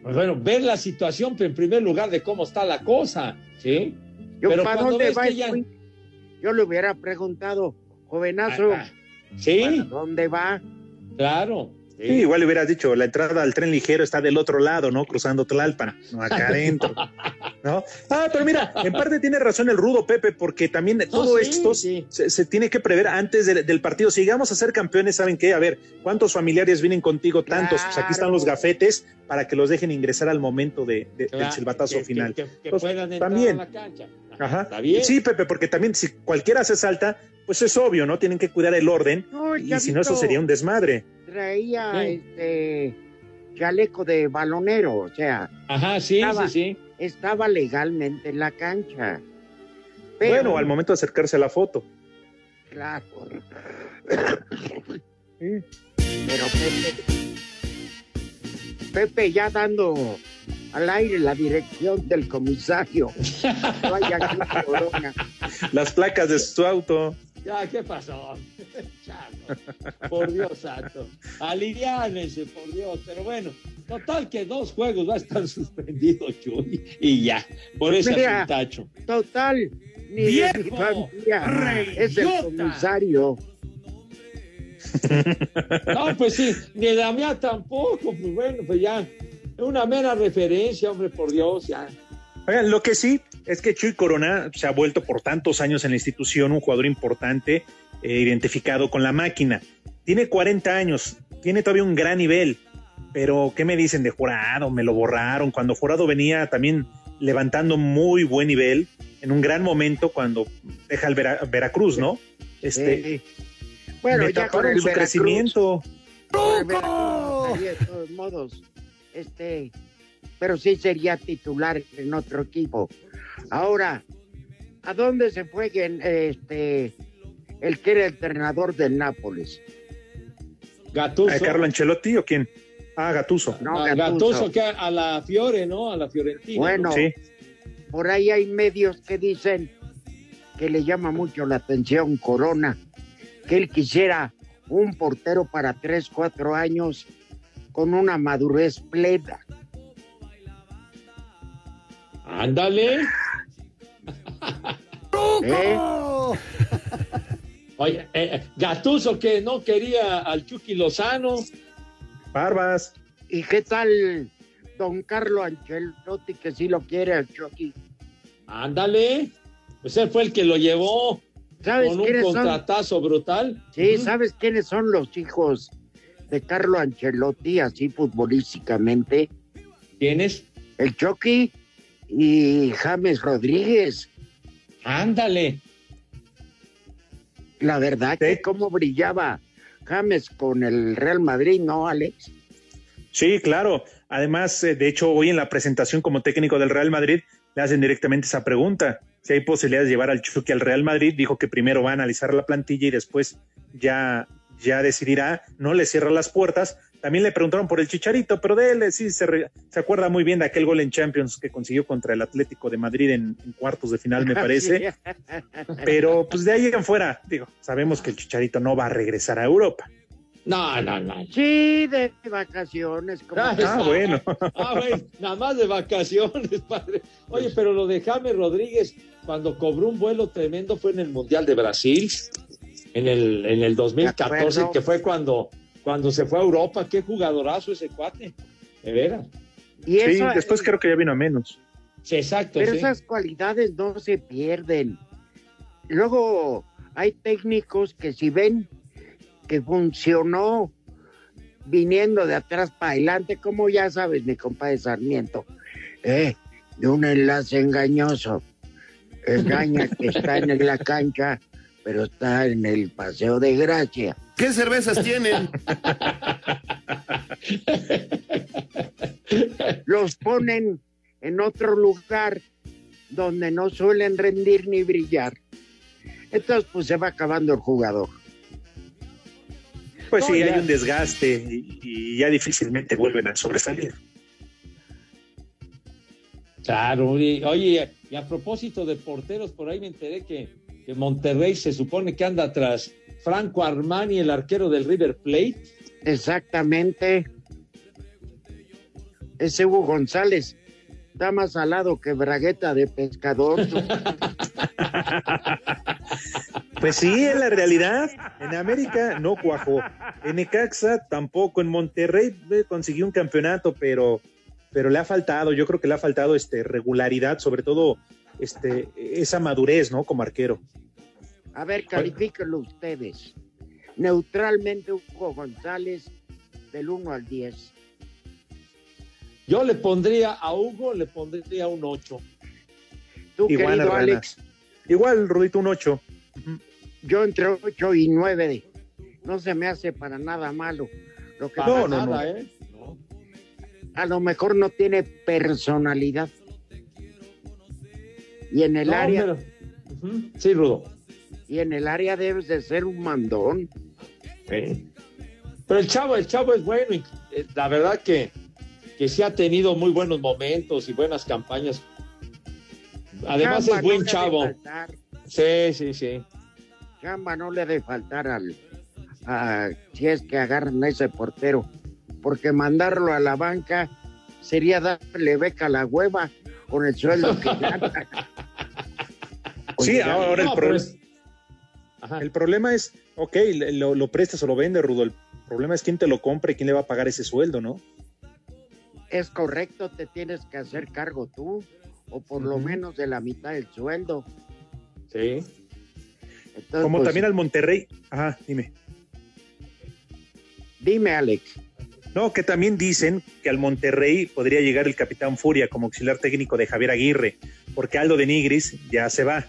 Speaker 3: Pues bueno, ver la situación pero en primer lugar de cómo está la cosa, ¿sí?
Speaker 2: Yo,
Speaker 3: Pero
Speaker 2: ¿para dónde
Speaker 3: ves
Speaker 2: va
Speaker 3: que
Speaker 2: el
Speaker 3: ya-?
Speaker 2: Yo le hubiera preguntado, jovenazo,
Speaker 3: Ah, Sí,
Speaker 2: ¿para dónde va?
Speaker 3: claro.
Speaker 5: Sí, igual le hubieras dicho, la entrada al tren ligero está del otro lado, ¿no? Cruzando Tlalpan, no acá adentro. ¿No? Ah, pero mira, en parte tiene razón el rudo Pepe, porque también todo
Speaker 3: sí,
Speaker 5: esto
Speaker 3: sí.
Speaker 5: Se, se tiene que prever antes del, del partido. Si llegamos a ser campeones, ¿saben qué? A ver, ¿cuántos familiares vienen contigo? Tantos. Pues aquí están los gafetes para que los dejen ingresar al momento de, de- del silbatazo
Speaker 3: que-
Speaker 5: final.
Speaker 3: Que, que- que
Speaker 5: Entonces,
Speaker 3: puedan entrar
Speaker 5: también.
Speaker 3: a la cancha.
Speaker 5: Ajá.
Speaker 3: Está bien.
Speaker 5: Sí, Pepe, porque también si cualquiera se salta, pues es obvio, ¿no? Tienen que cuidar el orden. Y si no, eso sería un desmadre.
Speaker 2: Traía
Speaker 3: Sí.
Speaker 2: este chaleco de balonero, o sea,
Speaker 3: Ajá, sí,
Speaker 2: Estaba-
Speaker 3: sí, sí.
Speaker 2: estaba legalmente en la cancha. Pero,
Speaker 5: Bueno, al momento de acercarse a la foto.
Speaker 2: Claro. Pero Pepe, Pepe ya dando al aire la dirección del comisario. Vaya aquí, Corona.
Speaker 5: Las placas de su auto.
Speaker 3: Ya, ¿qué pasó? Chavo, por Dios santo. Aliviánense, por Dios. Pero bueno, total que dos juegos va a estar suspendido, Chuy. Y ya, por ese tacho.
Speaker 2: Total, ni de mi
Speaker 3: ¡Viejo!
Speaker 2: Es el comisario.
Speaker 3: No, pues sí, ni la mía tampoco. Pues bueno, pues ya. Una mera referencia, hombre, por Dios, ya.
Speaker 5: Oigan, lo que sí es que Chuy Corona se ha vuelto por tantos años en la institución un jugador importante, eh, identificado con la máquina. Tiene 40 años, tiene todavía un gran nivel, pero ¿qué me dicen de Jurado? Me lo borraron cuando Jurado venía también levantando muy buen nivel en un gran momento cuando deja el Vera- Veracruz, ¿no? Este,
Speaker 2: Sí. Bueno,
Speaker 5: me
Speaker 2: ya con
Speaker 5: taparon
Speaker 2: el
Speaker 5: su
Speaker 2: Veracruz,
Speaker 5: crecimiento.
Speaker 2: con el Veracruz de todos modos, este, pero sí sería titular en otro equipo. Ahora, ¿a dónde se fue en, este el que era el entrenador del Nápoles?
Speaker 3: Gattuso.
Speaker 5: ¿A Carlo Ancelotti o quién? Ah, Gatuso.
Speaker 2: No,
Speaker 3: a
Speaker 2: Gattuso.
Speaker 3: Gattuso, que a, a la Fiore, ¿no? A la Fiorentina.
Speaker 2: Bueno,
Speaker 3: ¿no?
Speaker 2: por ahí hay medios que dicen que le llama mucho la atención Corona, que él quisiera un portero para tres, cuatro años con una madurez plena.
Speaker 3: Ándale.
Speaker 2: ¿Eh?
Speaker 3: Oye, eh, Gatuso que no quería al Chucky Lozano.
Speaker 5: Barbas.
Speaker 2: ¿Y qué tal don Carlo Ancelotti que sí lo quiere al Chucky?
Speaker 3: Ándale. Pues él fue el que lo llevó
Speaker 2: ¿Sabes
Speaker 3: con un
Speaker 2: son?
Speaker 3: contratazo brutal.
Speaker 2: Sí. ¿sabes quiénes son los hijos de Carlo Ancelotti, así futbolísticamente?
Speaker 3: ¿Quiénes?
Speaker 2: El Chucky y James Rodríguez.
Speaker 3: Ándale.
Speaker 2: La verdad que cómo brillaba James con el Real Madrid, ¿no, Alex?
Speaker 5: Sí, claro. Además, eh, de hecho, hoy en la presentación como técnico del Real Madrid le hacen directamente esa pregunta. Si hay posibilidades de llevar al Chucky al Real Madrid, dijo que primero va a analizar la plantilla y después ya, ya decidirá. No le cierra las puertas. También le preguntaron por el Chicharito, pero de él eh, sí se, re- se acuerda muy bien de aquel gol en Champions que consiguió contra el Atlético de Madrid en, en cuartos de final, me parece. Pero pues de ahí en fuera, digo, sabemos que el Chicharito no va a regresar a Europa.
Speaker 3: No, no, no.
Speaker 2: Sí, de vacaciones. como
Speaker 3: Ah,
Speaker 5: Ah, bueno.
Speaker 3: Ah, bueno, nada más de vacaciones, padre. Oye, pero lo de James Rodríguez, cuando cobró un vuelo tremendo fue en el Mundial de Brasil, en el, en el 2014,
Speaker 2: De acuerdo.
Speaker 3: que fue cuando, cuando se fue a Europa. Qué jugadorazo ese cuate, de veras.
Speaker 2: Y
Speaker 5: Sí,
Speaker 2: eso-
Speaker 5: después creo que ya vino a menos.
Speaker 3: Sí, exacto.
Speaker 2: Pero
Speaker 3: sí.
Speaker 2: esas cualidades no se pierden. Luego hay técnicos que si ven que funcionó viniendo de atrás para adelante, como ya sabes, mi compadre Sarmiento, eh, de un enlace engañoso. Engaña que está en la cancha, pero está en el paseo de gracia.
Speaker 29: ¿Qué cervezas tienen?
Speaker 2: Los ponen en otro lugar donde no suelen rendir ni brillar. Entonces, pues se va acabando el jugador.
Speaker 5: Pues
Speaker 2: No,
Speaker 5: sí,
Speaker 2: ya.
Speaker 5: hay un desgaste y, y ya difícilmente vuelven a sobresalir.
Speaker 3: Claro, y- oye, y a propósito de porteros, por ahí me enteré que, que Monterrey se supone que anda tras Franco Armani, el arquero del River Plate.
Speaker 2: Exactamente. Ese Hugo González está más salado que bragueta de pescador.
Speaker 5: Pues sí, en la realidad, en América no cuajó. En Necaxa tampoco. En Monterrey eh, consiguió un campeonato, pero, pero le ha faltado, yo creo que le ha faltado este, regularidad, sobre todo este, esa madurez, ¿no? Como arquero.
Speaker 2: A ver, califíquenlo ustedes. Neutralmente, Hugo González, del 1 al 10.
Speaker 3: Yo le pondría a Hugo, le pondría un 8.
Speaker 2: Tú,
Speaker 5: Igual,
Speaker 2: querido. Alex,
Speaker 5: Igual, Rudito, un 8.
Speaker 2: yo entre 8 y 9. No se me hace para nada malo. Lo que
Speaker 3: Para
Speaker 5: No, no,
Speaker 3: nada,
Speaker 5: no.
Speaker 3: ¿eh? No.
Speaker 2: a lo mejor no tiene personalidad. Y en el
Speaker 3: No,
Speaker 2: área,
Speaker 3: pero- Ujú. Sí, Rudo.
Speaker 2: Y en el área debes de ser un mandón.
Speaker 3: Sí. Pero el chavo, el chavo es bueno y eh, la verdad que, que sí ha tenido muy buenos momentos y buenas campañas. Además es buen
Speaker 2: no
Speaker 3: chavo. Sí, sí, sí.
Speaker 2: chamba no le debe faltar al a- si es que agarran a ese portero, porque mandarlo a la banca sería darle beca a la hueva con el sueldo que gana.
Speaker 5: Sí, ahora el,
Speaker 3: No,
Speaker 5: pro-
Speaker 3: pero es- Ajá.
Speaker 5: el problema es, ok, le- lo, lo prestas o lo vendes, Rudo. El problema es quién te lo compra y quién le va a pagar ese sueldo, ¿no?
Speaker 2: es correcto, te tienes que hacer cargo tú, o por lo menos de la mitad del sueldo.
Speaker 3: Sí.
Speaker 2: Entonces,
Speaker 5: Como
Speaker 2: pues,
Speaker 5: también al Monterrey. Ajá, dime.
Speaker 2: Dime, Alex.
Speaker 5: No, que también dicen que al Monterrey podría llegar el capitán Furia como auxiliar técnico de Javier Aguirre, porque Aldo de Nigris ya se va,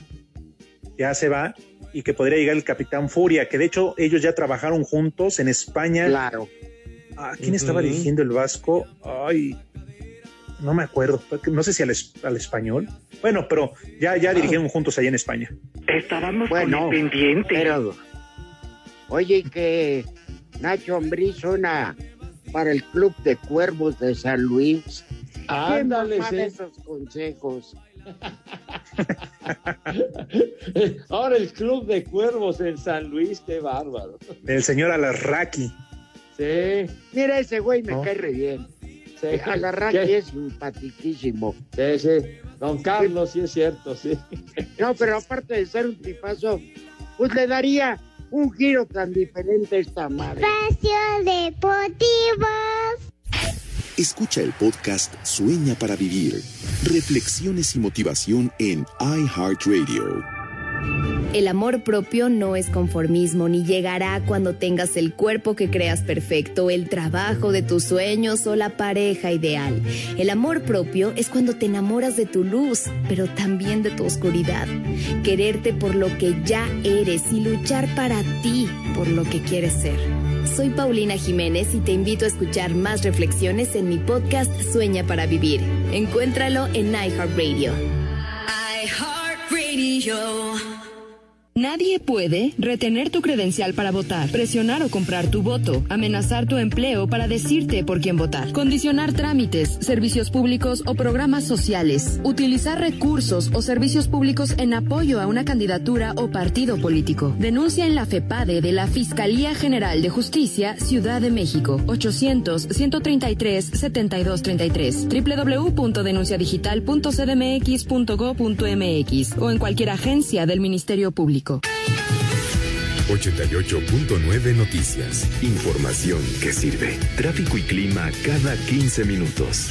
Speaker 5: ya se va, y que podría llegar el capitán Furia, que de hecho ellos ya trabajaron juntos en España.
Speaker 2: Claro.
Speaker 5: Ah, ¿Quién estaba dirigiendo el Vasco? Ay, no me acuerdo, no sé si al, es- al español. Bueno, pero ya, ya dirigieron juntos allá en España.
Speaker 20: Estábamos
Speaker 2: Bueno,
Speaker 20: con el pendiente.
Speaker 2: Pero, oye, que Nacho Ambriz suena para el Club de Cuervos de San Luis.
Speaker 3: Ándale,
Speaker 2: ¿Quién nos manda
Speaker 3: sí.
Speaker 2: esos consejos?
Speaker 3: Ahora el Club de Cuervos en San Luis, qué bárbaro.
Speaker 5: El señor Alarraqui.
Speaker 3: Sí.
Speaker 2: Mira, ese güey me
Speaker 5: ¿No?
Speaker 2: cae re bien.
Speaker 3: sí.
Speaker 2: Alarraqui
Speaker 3: ¿Qué?
Speaker 2: es simpaticísimo.
Speaker 3: Sí, sí. Don Carlos, sí es cierto, sí.
Speaker 2: No, pero aparte de ser un tipazo, pues le daría un giro tan diferente a esta madre.
Speaker 6: Espacio Deportivo.
Speaker 28: Escucha el podcast Sueña para Vivir. Reflexiones y motivación en iHeartRadio.
Speaker 21: El amor propio no es conformismo ni llegará cuando tengas el cuerpo que creas perfecto, el trabajo de tus sueños o la pareja ideal. El amor propio es cuando te enamoras de tu luz, pero también de tu oscuridad. Quererte por lo que ya eres y luchar para ti por lo que quieres ser. Soy Paulina Jiménez y te invito a escuchar más reflexiones en mi podcast Sueña para Vivir. Encuéntralo en iHeartRadio.
Speaker 30: Nadie puede retener tu credencial para votar, presionar o comprar tu voto, amenazar tu empleo para decirte por quién votar, condicionar trámites, servicios públicos o programas sociales, utilizar recursos o servicios públicos en apoyo a una candidatura o partido político. Denuncia en la FEPADE de la Fiscalía General de Justicia, Ciudad de México, 800-133-7233, www.denunciadigital.cdmx.go.mx o en cualquier agencia del Ministerio Público.
Speaker 13: 88.9 Noticias. Información que sirve. Tráfico y clima cada 15 minutos.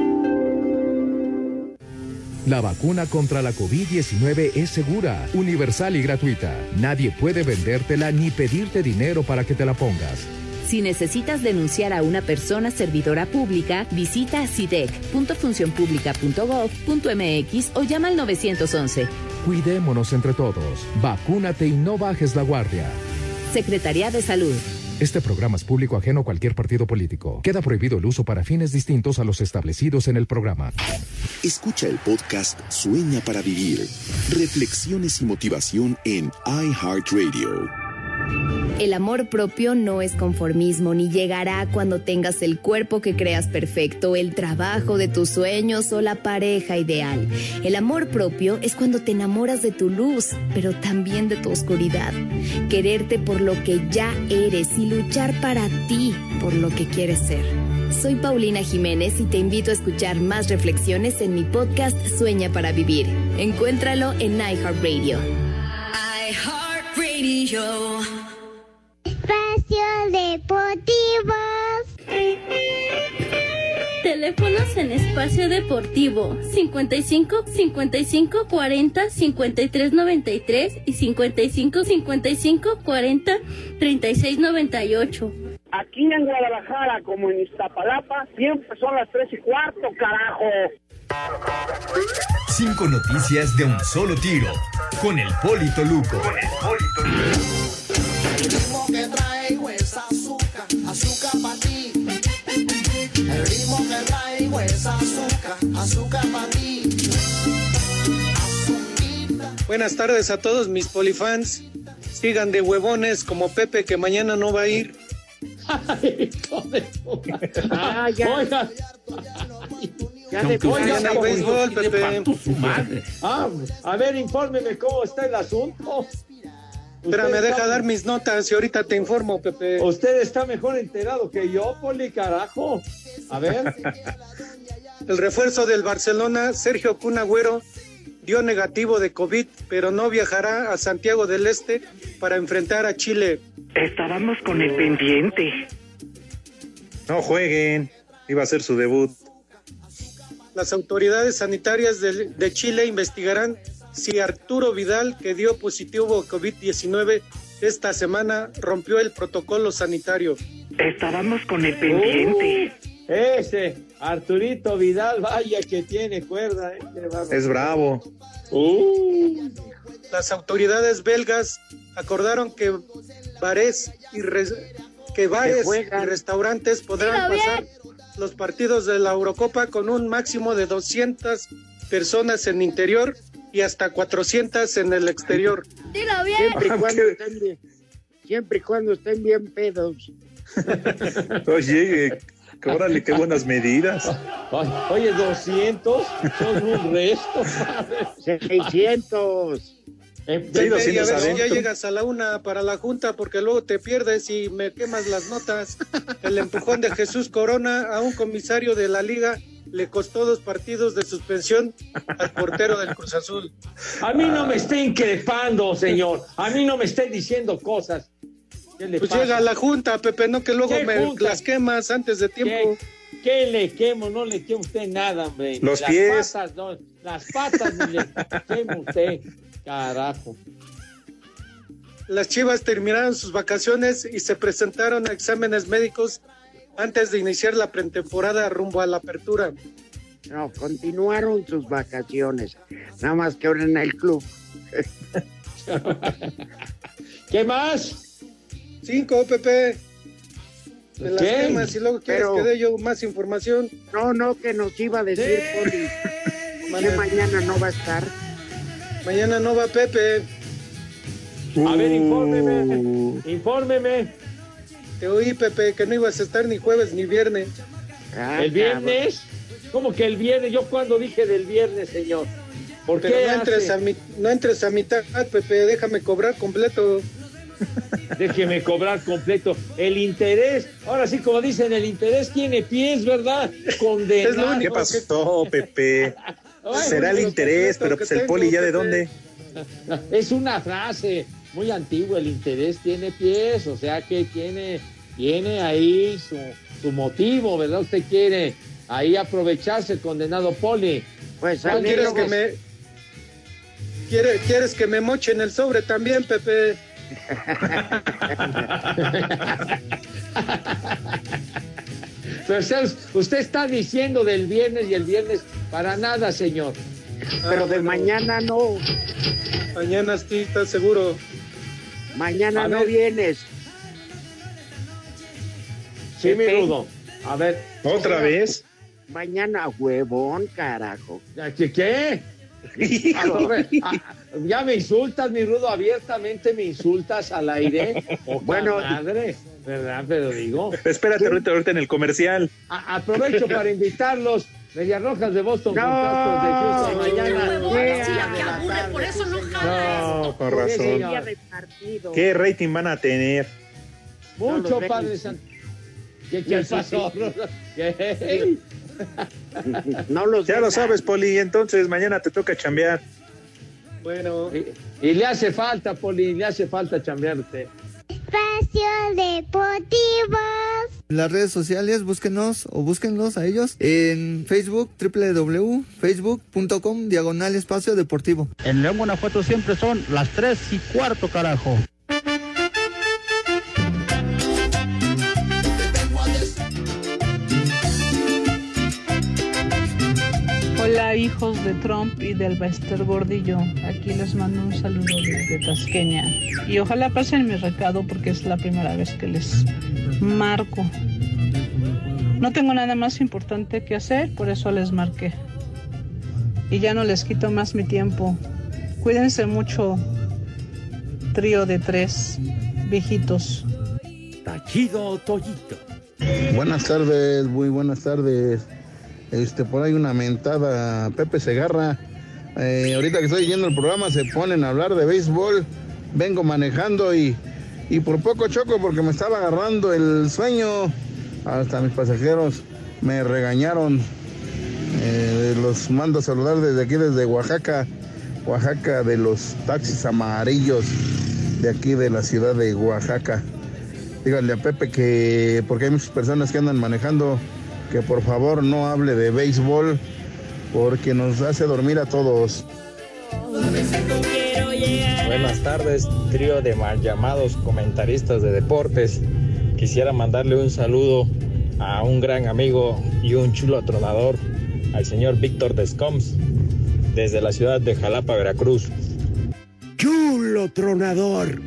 Speaker 31: La vacuna contra la COVID-19 es segura, universal y gratuita. Nadie puede vendértela ni pedirte dinero para que te la pongas.
Speaker 32: Si necesitas denunciar a una persona servidora pública, visita cidec.funcionpublica.gov.mx o llama al 911.
Speaker 31: Cuidémonos entre todos. Vacúnate y no bajes la guardia.
Speaker 32: Secretaría de Salud.
Speaker 31: Este programa es público ajeno a cualquier partido político. Queda prohibido el uso para fines distintos a los establecidos en el programa.
Speaker 28: Escucha el podcast Sueña para Vivir. Reflexiones y motivación en iHeartRadio.
Speaker 21: El amor propio no es conformismo ni llegará cuando tengas el cuerpo que creas perfecto, el trabajo de tus sueños o la pareja ideal. El amor propio es cuando te enamoras de tu luz, pero también de tu oscuridad. Quererte por lo que ya eres y luchar para ti por lo que quieres ser. Soy Paulina Jiménez y te invito a escuchar más reflexiones en mi podcast Sueña para Vivir. Encuéntralo en iHeartRadio. iHeartRadio.
Speaker 6: Espacio Deportivo.
Speaker 33: Teléfonos en espacio deportivo 55 55 40 53 93 y 55 55 40 36 98.
Speaker 34: Aquí en Guadalajara, como en Iztapalapa, siempre son las tres y cuarto, carajo.
Speaker 13: Cinco noticias de un solo tiro. Con el Polito Luco. Con el Polito
Speaker 35: El ritmo que traigo es azúcar, azúcar para ti. El ritmo que traigo es azúcar, azúcar para ti.
Speaker 36: Buenas tardes a todos mis polifans. Sigan de huevones como Pepe que mañana no va a ir.
Speaker 3: Ah, ya. Oiga.
Speaker 36: Ya de béisbol, Pepe.
Speaker 3: Ah, a ver, infórmeme cómo está el asunto.
Speaker 36: Espérame,
Speaker 3: Usted
Speaker 36: deja
Speaker 3: está-
Speaker 36: dar mis notas y ahorita te informo, Pepe.
Speaker 3: Usted está mejor enterado que yo, Poli, carajo. A ver.
Speaker 36: El refuerzo del Barcelona, Sergio Cunagüero, dio negativo de COVID, pero no viajará a Santiago del Este para enfrentar a Chile.
Speaker 5: Estábamos con el pendiente. No jueguen. Iba a ser su debut.
Speaker 36: Las autoridades sanitarias de, de Chile investigarán si Arturo Vidal, que dio positivo a COVID-19 esta semana, rompió el protocolo sanitario.
Speaker 5: Estábamos con el pendiente.
Speaker 3: Uh, Ese Arturito Vidal, vaya que tiene cuerda. ¿eh?
Speaker 5: Es bravo.
Speaker 3: Uh,
Speaker 36: Las autoridades belgas acordaron que bares y res- que bares y restaurantes podrán pasar los partidos de la Eurocopa con un máximo de 200 personas en interior y hasta 400 en el exterior.
Speaker 6: Dilo
Speaker 2: Siempre y cuando estén bien, siempre y cuando estén bien pedos.
Speaker 5: Oye, eh, órale, qué buenas medidas.
Speaker 3: Oye, 200 son un resto.
Speaker 2: 600.
Speaker 36: Y a ver si ya llegas a la una para la junta, porque luego te pierdes y me quemas las notas. El empujón de Jesús Corona a un comisario de la liga le costó dos partidos de suspensión al portero del Cruz Azul.
Speaker 3: A mí no me esté increpando, señor. A mí no me esté diciendo cosas. ¿Qué le
Speaker 36: Pues
Speaker 3: pasa?
Speaker 36: llega a la junta, Pepe, no que luego
Speaker 3: ¿Qué
Speaker 36: me
Speaker 3: junta?
Speaker 36: las quemas antes de tiempo.
Speaker 3: ¿Qué, qué le quemo? No le quemo usted nada, hombre.
Speaker 36: Los
Speaker 3: las
Speaker 36: pies.
Speaker 3: Patas, no, las patas ni le quemo usted. Carajo.
Speaker 36: Las Chivas terminaron sus vacaciones y se presentaron a exámenes médicos antes de iniciar la pretemporada rumbo a la apertura.
Speaker 2: No, continuaron sus vacaciones. Nada más que ahora en el club.
Speaker 3: ¿Qué más?
Speaker 36: Cinco, Pepe. De las
Speaker 2: ¿Qué?
Speaker 36: temas y luego quieres
Speaker 2: Pero-
Speaker 36: que dé yo más información.
Speaker 2: No, no, que nos iba a decir, Poli, que mañana no va a estar.
Speaker 36: Mañana no va Pepe.
Speaker 3: A ver, infórmeme. Infórmeme.
Speaker 36: Te oí, Pepe, que no ibas a estar ni jueves ni viernes.
Speaker 2: Ah,
Speaker 3: ¿El viernes? ¿Cómo que el viernes? ¿Yo cuando dije del viernes, señor? ¿Por
Speaker 36: Pero
Speaker 3: qué
Speaker 36: no entres,
Speaker 3: hace?
Speaker 36: a mi- no entres a mitad, Pepe, déjame cobrar completo.
Speaker 3: Déjeme cobrar completo. El interés, ahora sí, como dicen, el interés tiene pies, ¿verdad? Condenado.
Speaker 5: ¿Qué pasó, Pepe? Será el interés, pero pues el poli ya de dónde.
Speaker 3: Es una frase muy antigua, el interés tiene pies, o sea que tiene, tiene ahí su, su motivo, ¿verdad? Usted quiere ahí aprovecharse, condenado poli.
Speaker 2: Pues
Speaker 36: ¿No quieres que me quiere- quieres que me mochen el sobre también, Pepe?
Speaker 3: Pero usted, usted está diciendo del viernes y el viernes para nada, señor.
Speaker 2: Pero de mañana no.
Speaker 36: Mañana sí, ¿estás seguro?
Speaker 2: Mañana
Speaker 3: A
Speaker 2: no
Speaker 3: ver.
Speaker 2: vienes.
Speaker 3: Sí, mi rudo. A ver.
Speaker 5: ¿Otra vez?
Speaker 2: Mañana, huevón, carajo.
Speaker 3: ¿Qué? qué? A ver, ah, ya me insultas, mi rudo, abiertamente me insultas al aire.
Speaker 2: Bueno.
Speaker 3: madre, ¿verdad? Pero digo,
Speaker 5: Espérate ahorita, ahorita en el comercial.
Speaker 3: a- aprovecho para invitarlos. Medias Rojas de Boston
Speaker 2: No.
Speaker 3: con de Houston mañana.
Speaker 2: Yeah.
Speaker 37: por eso no
Speaker 5: No, con
Speaker 3: ¿Por qué,
Speaker 5: razón. ¿Qué rating van a tener?
Speaker 2: No
Speaker 3: Mucho,
Speaker 2: los
Speaker 3: Padre. Santo. ¿Qué, qué pasó?
Speaker 2: sí.
Speaker 3: ¿Qué?
Speaker 2: No los
Speaker 5: Ya lo sabes, Poli, entonces mañana te toca chambear.
Speaker 36: Bueno,
Speaker 3: Y, y le hace falta, Poli, le hace falta chambearte.
Speaker 6: Espacio Deportivo.
Speaker 38: En las redes sociales, búsquenos o búsquenlos a ellos en Facebook, www.facebook.com, diagonal espacio deportivo.
Speaker 39: En León, Guanajuato siempre son las 3 y cuarto, carajo.
Speaker 40: Hola hijos de Trump y del Bester Gordillo, aquí les mando un saludo desde Tasqueña y ojalá pasen mi recado porque es la primera vez que les marco. No tengo nada más importante que hacer, por eso les marqué. Y ya no les quito más mi tiempo. Cuídense mucho, trío de tres viejitos.
Speaker 8: Tachido Toyito.
Speaker 39: Buenas tardes, muy buenas tardes. Este, por ahí una mentada Pepe Segarra. Eh, ahorita que estoy yendo el programa se ponen a hablar de béisbol. Vengo manejando y, y por poco choco porque me estaba agarrando el sueño. Hasta mis pasajeros me regañaron. Eh, los mando a saludar desde aquí, desde Oaxaca. Oaxaca de los taxis amarillos de aquí de la ciudad de Oaxaca. Díganle a Pepe que, porque hay muchas personas que andan manejando, que por favor no hable de béisbol, porque nos hace dormir a todos.
Speaker 41: Buenas tardes, trío de mal llamados comentaristas de deportes. Quisiera mandarle un saludo a un gran amigo y un chulo tronador, al señor Víctor Descoms, desde la ciudad de Jalapa, Veracruz.
Speaker 42: Chulo tronador.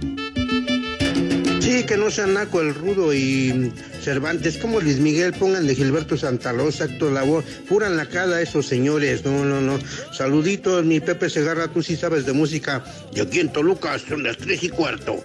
Speaker 43: Sí, que no sea Naco el Rudo y Cervantes, como Luis Miguel, pónganle Gilberto Santalos, acto labor, puran la cara a esos señores, no, no, no. Saluditos, mi Pepe Segarra, tú sí sabes de música. Y aquí en Toluca son las tres y cuarto.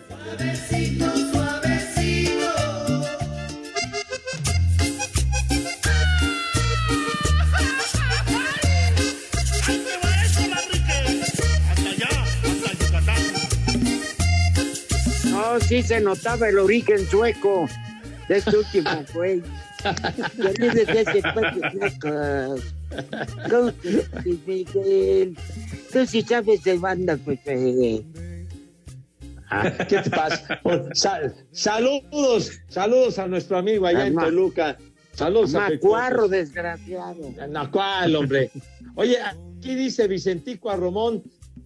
Speaker 2: No, sí se notaba el origen sueco este último decía que cuatro flacos. No, Luis Miguel. Tú sí sabes de banda, pues.
Speaker 3: Ah, ¿Qué te pasa? Sal- saludos, saludos a nuestro amigo allá en
Speaker 2: Ama-
Speaker 3: Toluca. Saludos a
Speaker 2: Macuarro, desgraciado.
Speaker 3: No, ¿cuál, hombre? Oye, aquí dice Vicentico Arromón,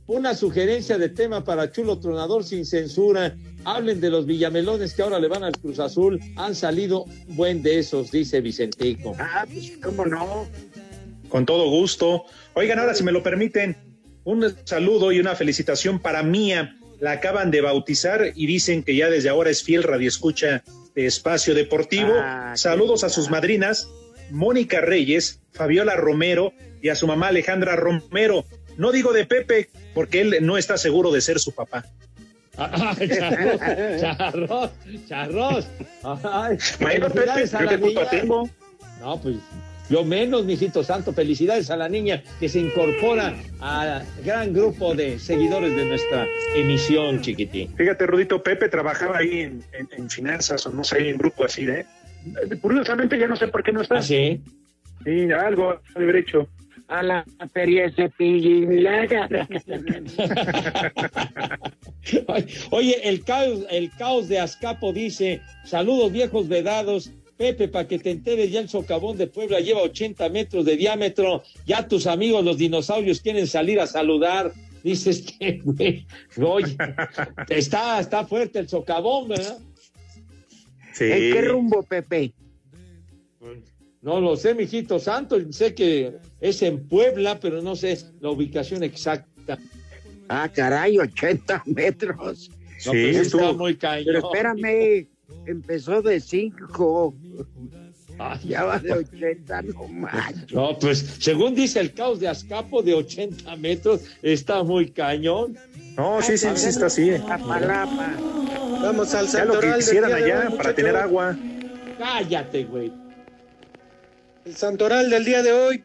Speaker 3: una sugerencia de tema para Chulo Tronador sin censura. Hablen de los villamelones que ahora le van al Cruz Azul. Han salido buen de esos, dice Vicentico.
Speaker 2: Ah, pues, ¿cómo no?
Speaker 5: Con todo gusto. Oigan, ahora si me lo permiten, un saludo y una felicitación para Mía. La acaban de bautizar y dicen que ya desde ahora es fiel radioescucha de Espacio Deportivo.
Speaker 2: Ah,
Speaker 5: Saludos a sus madrinas, Mónica Reyes, Fabiola Romero y a su mamá Alejandra Romero. No digo de Pepe, porque él no está seguro de ser su papá.
Speaker 3: Ah, charros, charros, charros. Ay,
Speaker 5: Pepe,
Speaker 3: a
Speaker 5: yo
Speaker 3: la
Speaker 5: qué culpa
Speaker 3: niña.
Speaker 5: tengo.
Speaker 3: No, pues yo menos, mijito santo. Felicidades a la niña que se incorpora al gran grupo de seguidores de nuestra emisión, chiquitín.
Speaker 5: Fíjate, Rudito, Pepe trabajaba ahí en, en- en finanzas o no sé, en grupo así, ¿eh? Curiosamente ya no sé por qué no está.
Speaker 3: ¿Ah, sí?
Speaker 5: Sí, algo de haber hecho.
Speaker 2: A la feria de Pillaga.
Speaker 3: Oye, el caos, el caos de Azcapo dice, saludos viejos vedados, Pepe, para que te enteres, ya el socavón de Puebla lleva 80 metros de diámetro, ya tus amigos los dinosaurios quieren salir a saludar, dice este güey, oye, está, está fuerte el socavón, ¿verdad?
Speaker 5: Sí.
Speaker 2: ¿En qué rumbo, Pepe?
Speaker 3: No lo sé, mijito santo, sé que es en Puebla, pero no sé la ubicación exacta.
Speaker 2: Ah, caray, 80 metros.
Speaker 3: No, pues está muy cañón.
Speaker 2: Pero espérame, empezó de 5. ya va de 80, no manches.
Speaker 3: No, pues según dice el caos de Azcapo de 80 metros, está muy cañón.
Speaker 5: No, sí, sí, sí está así.
Speaker 36: Vamos al
Speaker 5: Ya lo que quisieran allá para tener agua.
Speaker 3: Cállate, güey.
Speaker 36: El santoral del día de hoy.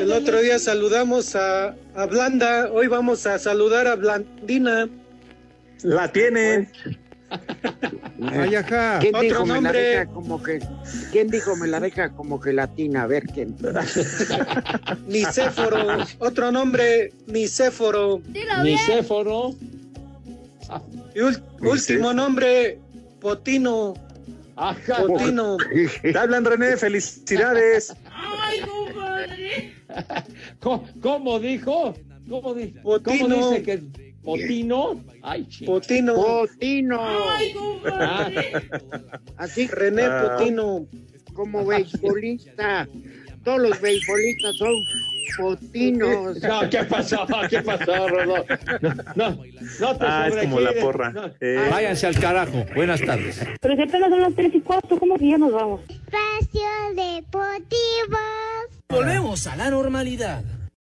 Speaker 36: El otro día saludamos a, a Blanda, hoy vamos a saludar a Blandina.
Speaker 5: La tienen.
Speaker 38: Ay, ajá.
Speaker 2: ¿Quién
Speaker 36: Otro
Speaker 2: dijo me la
Speaker 36: nombre.
Speaker 2: deja como que quién dijo me la deja como que latina? A ver quién.
Speaker 36: Nicéforo, otro nombre, Nicéforo.
Speaker 3: Nicéforo.
Speaker 36: Y ul- último nombre, Potino.
Speaker 3: Ajá.
Speaker 36: Potino.
Speaker 5: Te hablan, René, felicidades.
Speaker 33: Ay, compadre.
Speaker 3: ¿Cómo, cómo dijo? ¿Cómo, di-
Speaker 36: Potino.
Speaker 3: ¿Cómo dice que Potino? Ay, chico.
Speaker 36: Potino.
Speaker 2: Potino.
Speaker 33: Ay, compadre.
Speaker 2: Así
Speaker 36: René
Speaker 5: Ah.
Speaker 36: Potino.
Speaker 2: como beisbolista. Todos los beisbolistas son potinos.
Speaker 3: No, ¿qué pasó? ¿Qué pasó, Rodó? No, no, no te
Speaker 5: Ah, es como la porra.
Speaker 3: No.
Speaker 5: Eh,
Speaker 8: Váyanse al carajo. Buenas tardes.
Speaker 44: Pero si apenas son las tres y cuarto, ¿cómo que ya nos vamos?
Speaker 6: Espacio Deportivo.
Speaker 45: Volvemos a la normalidad.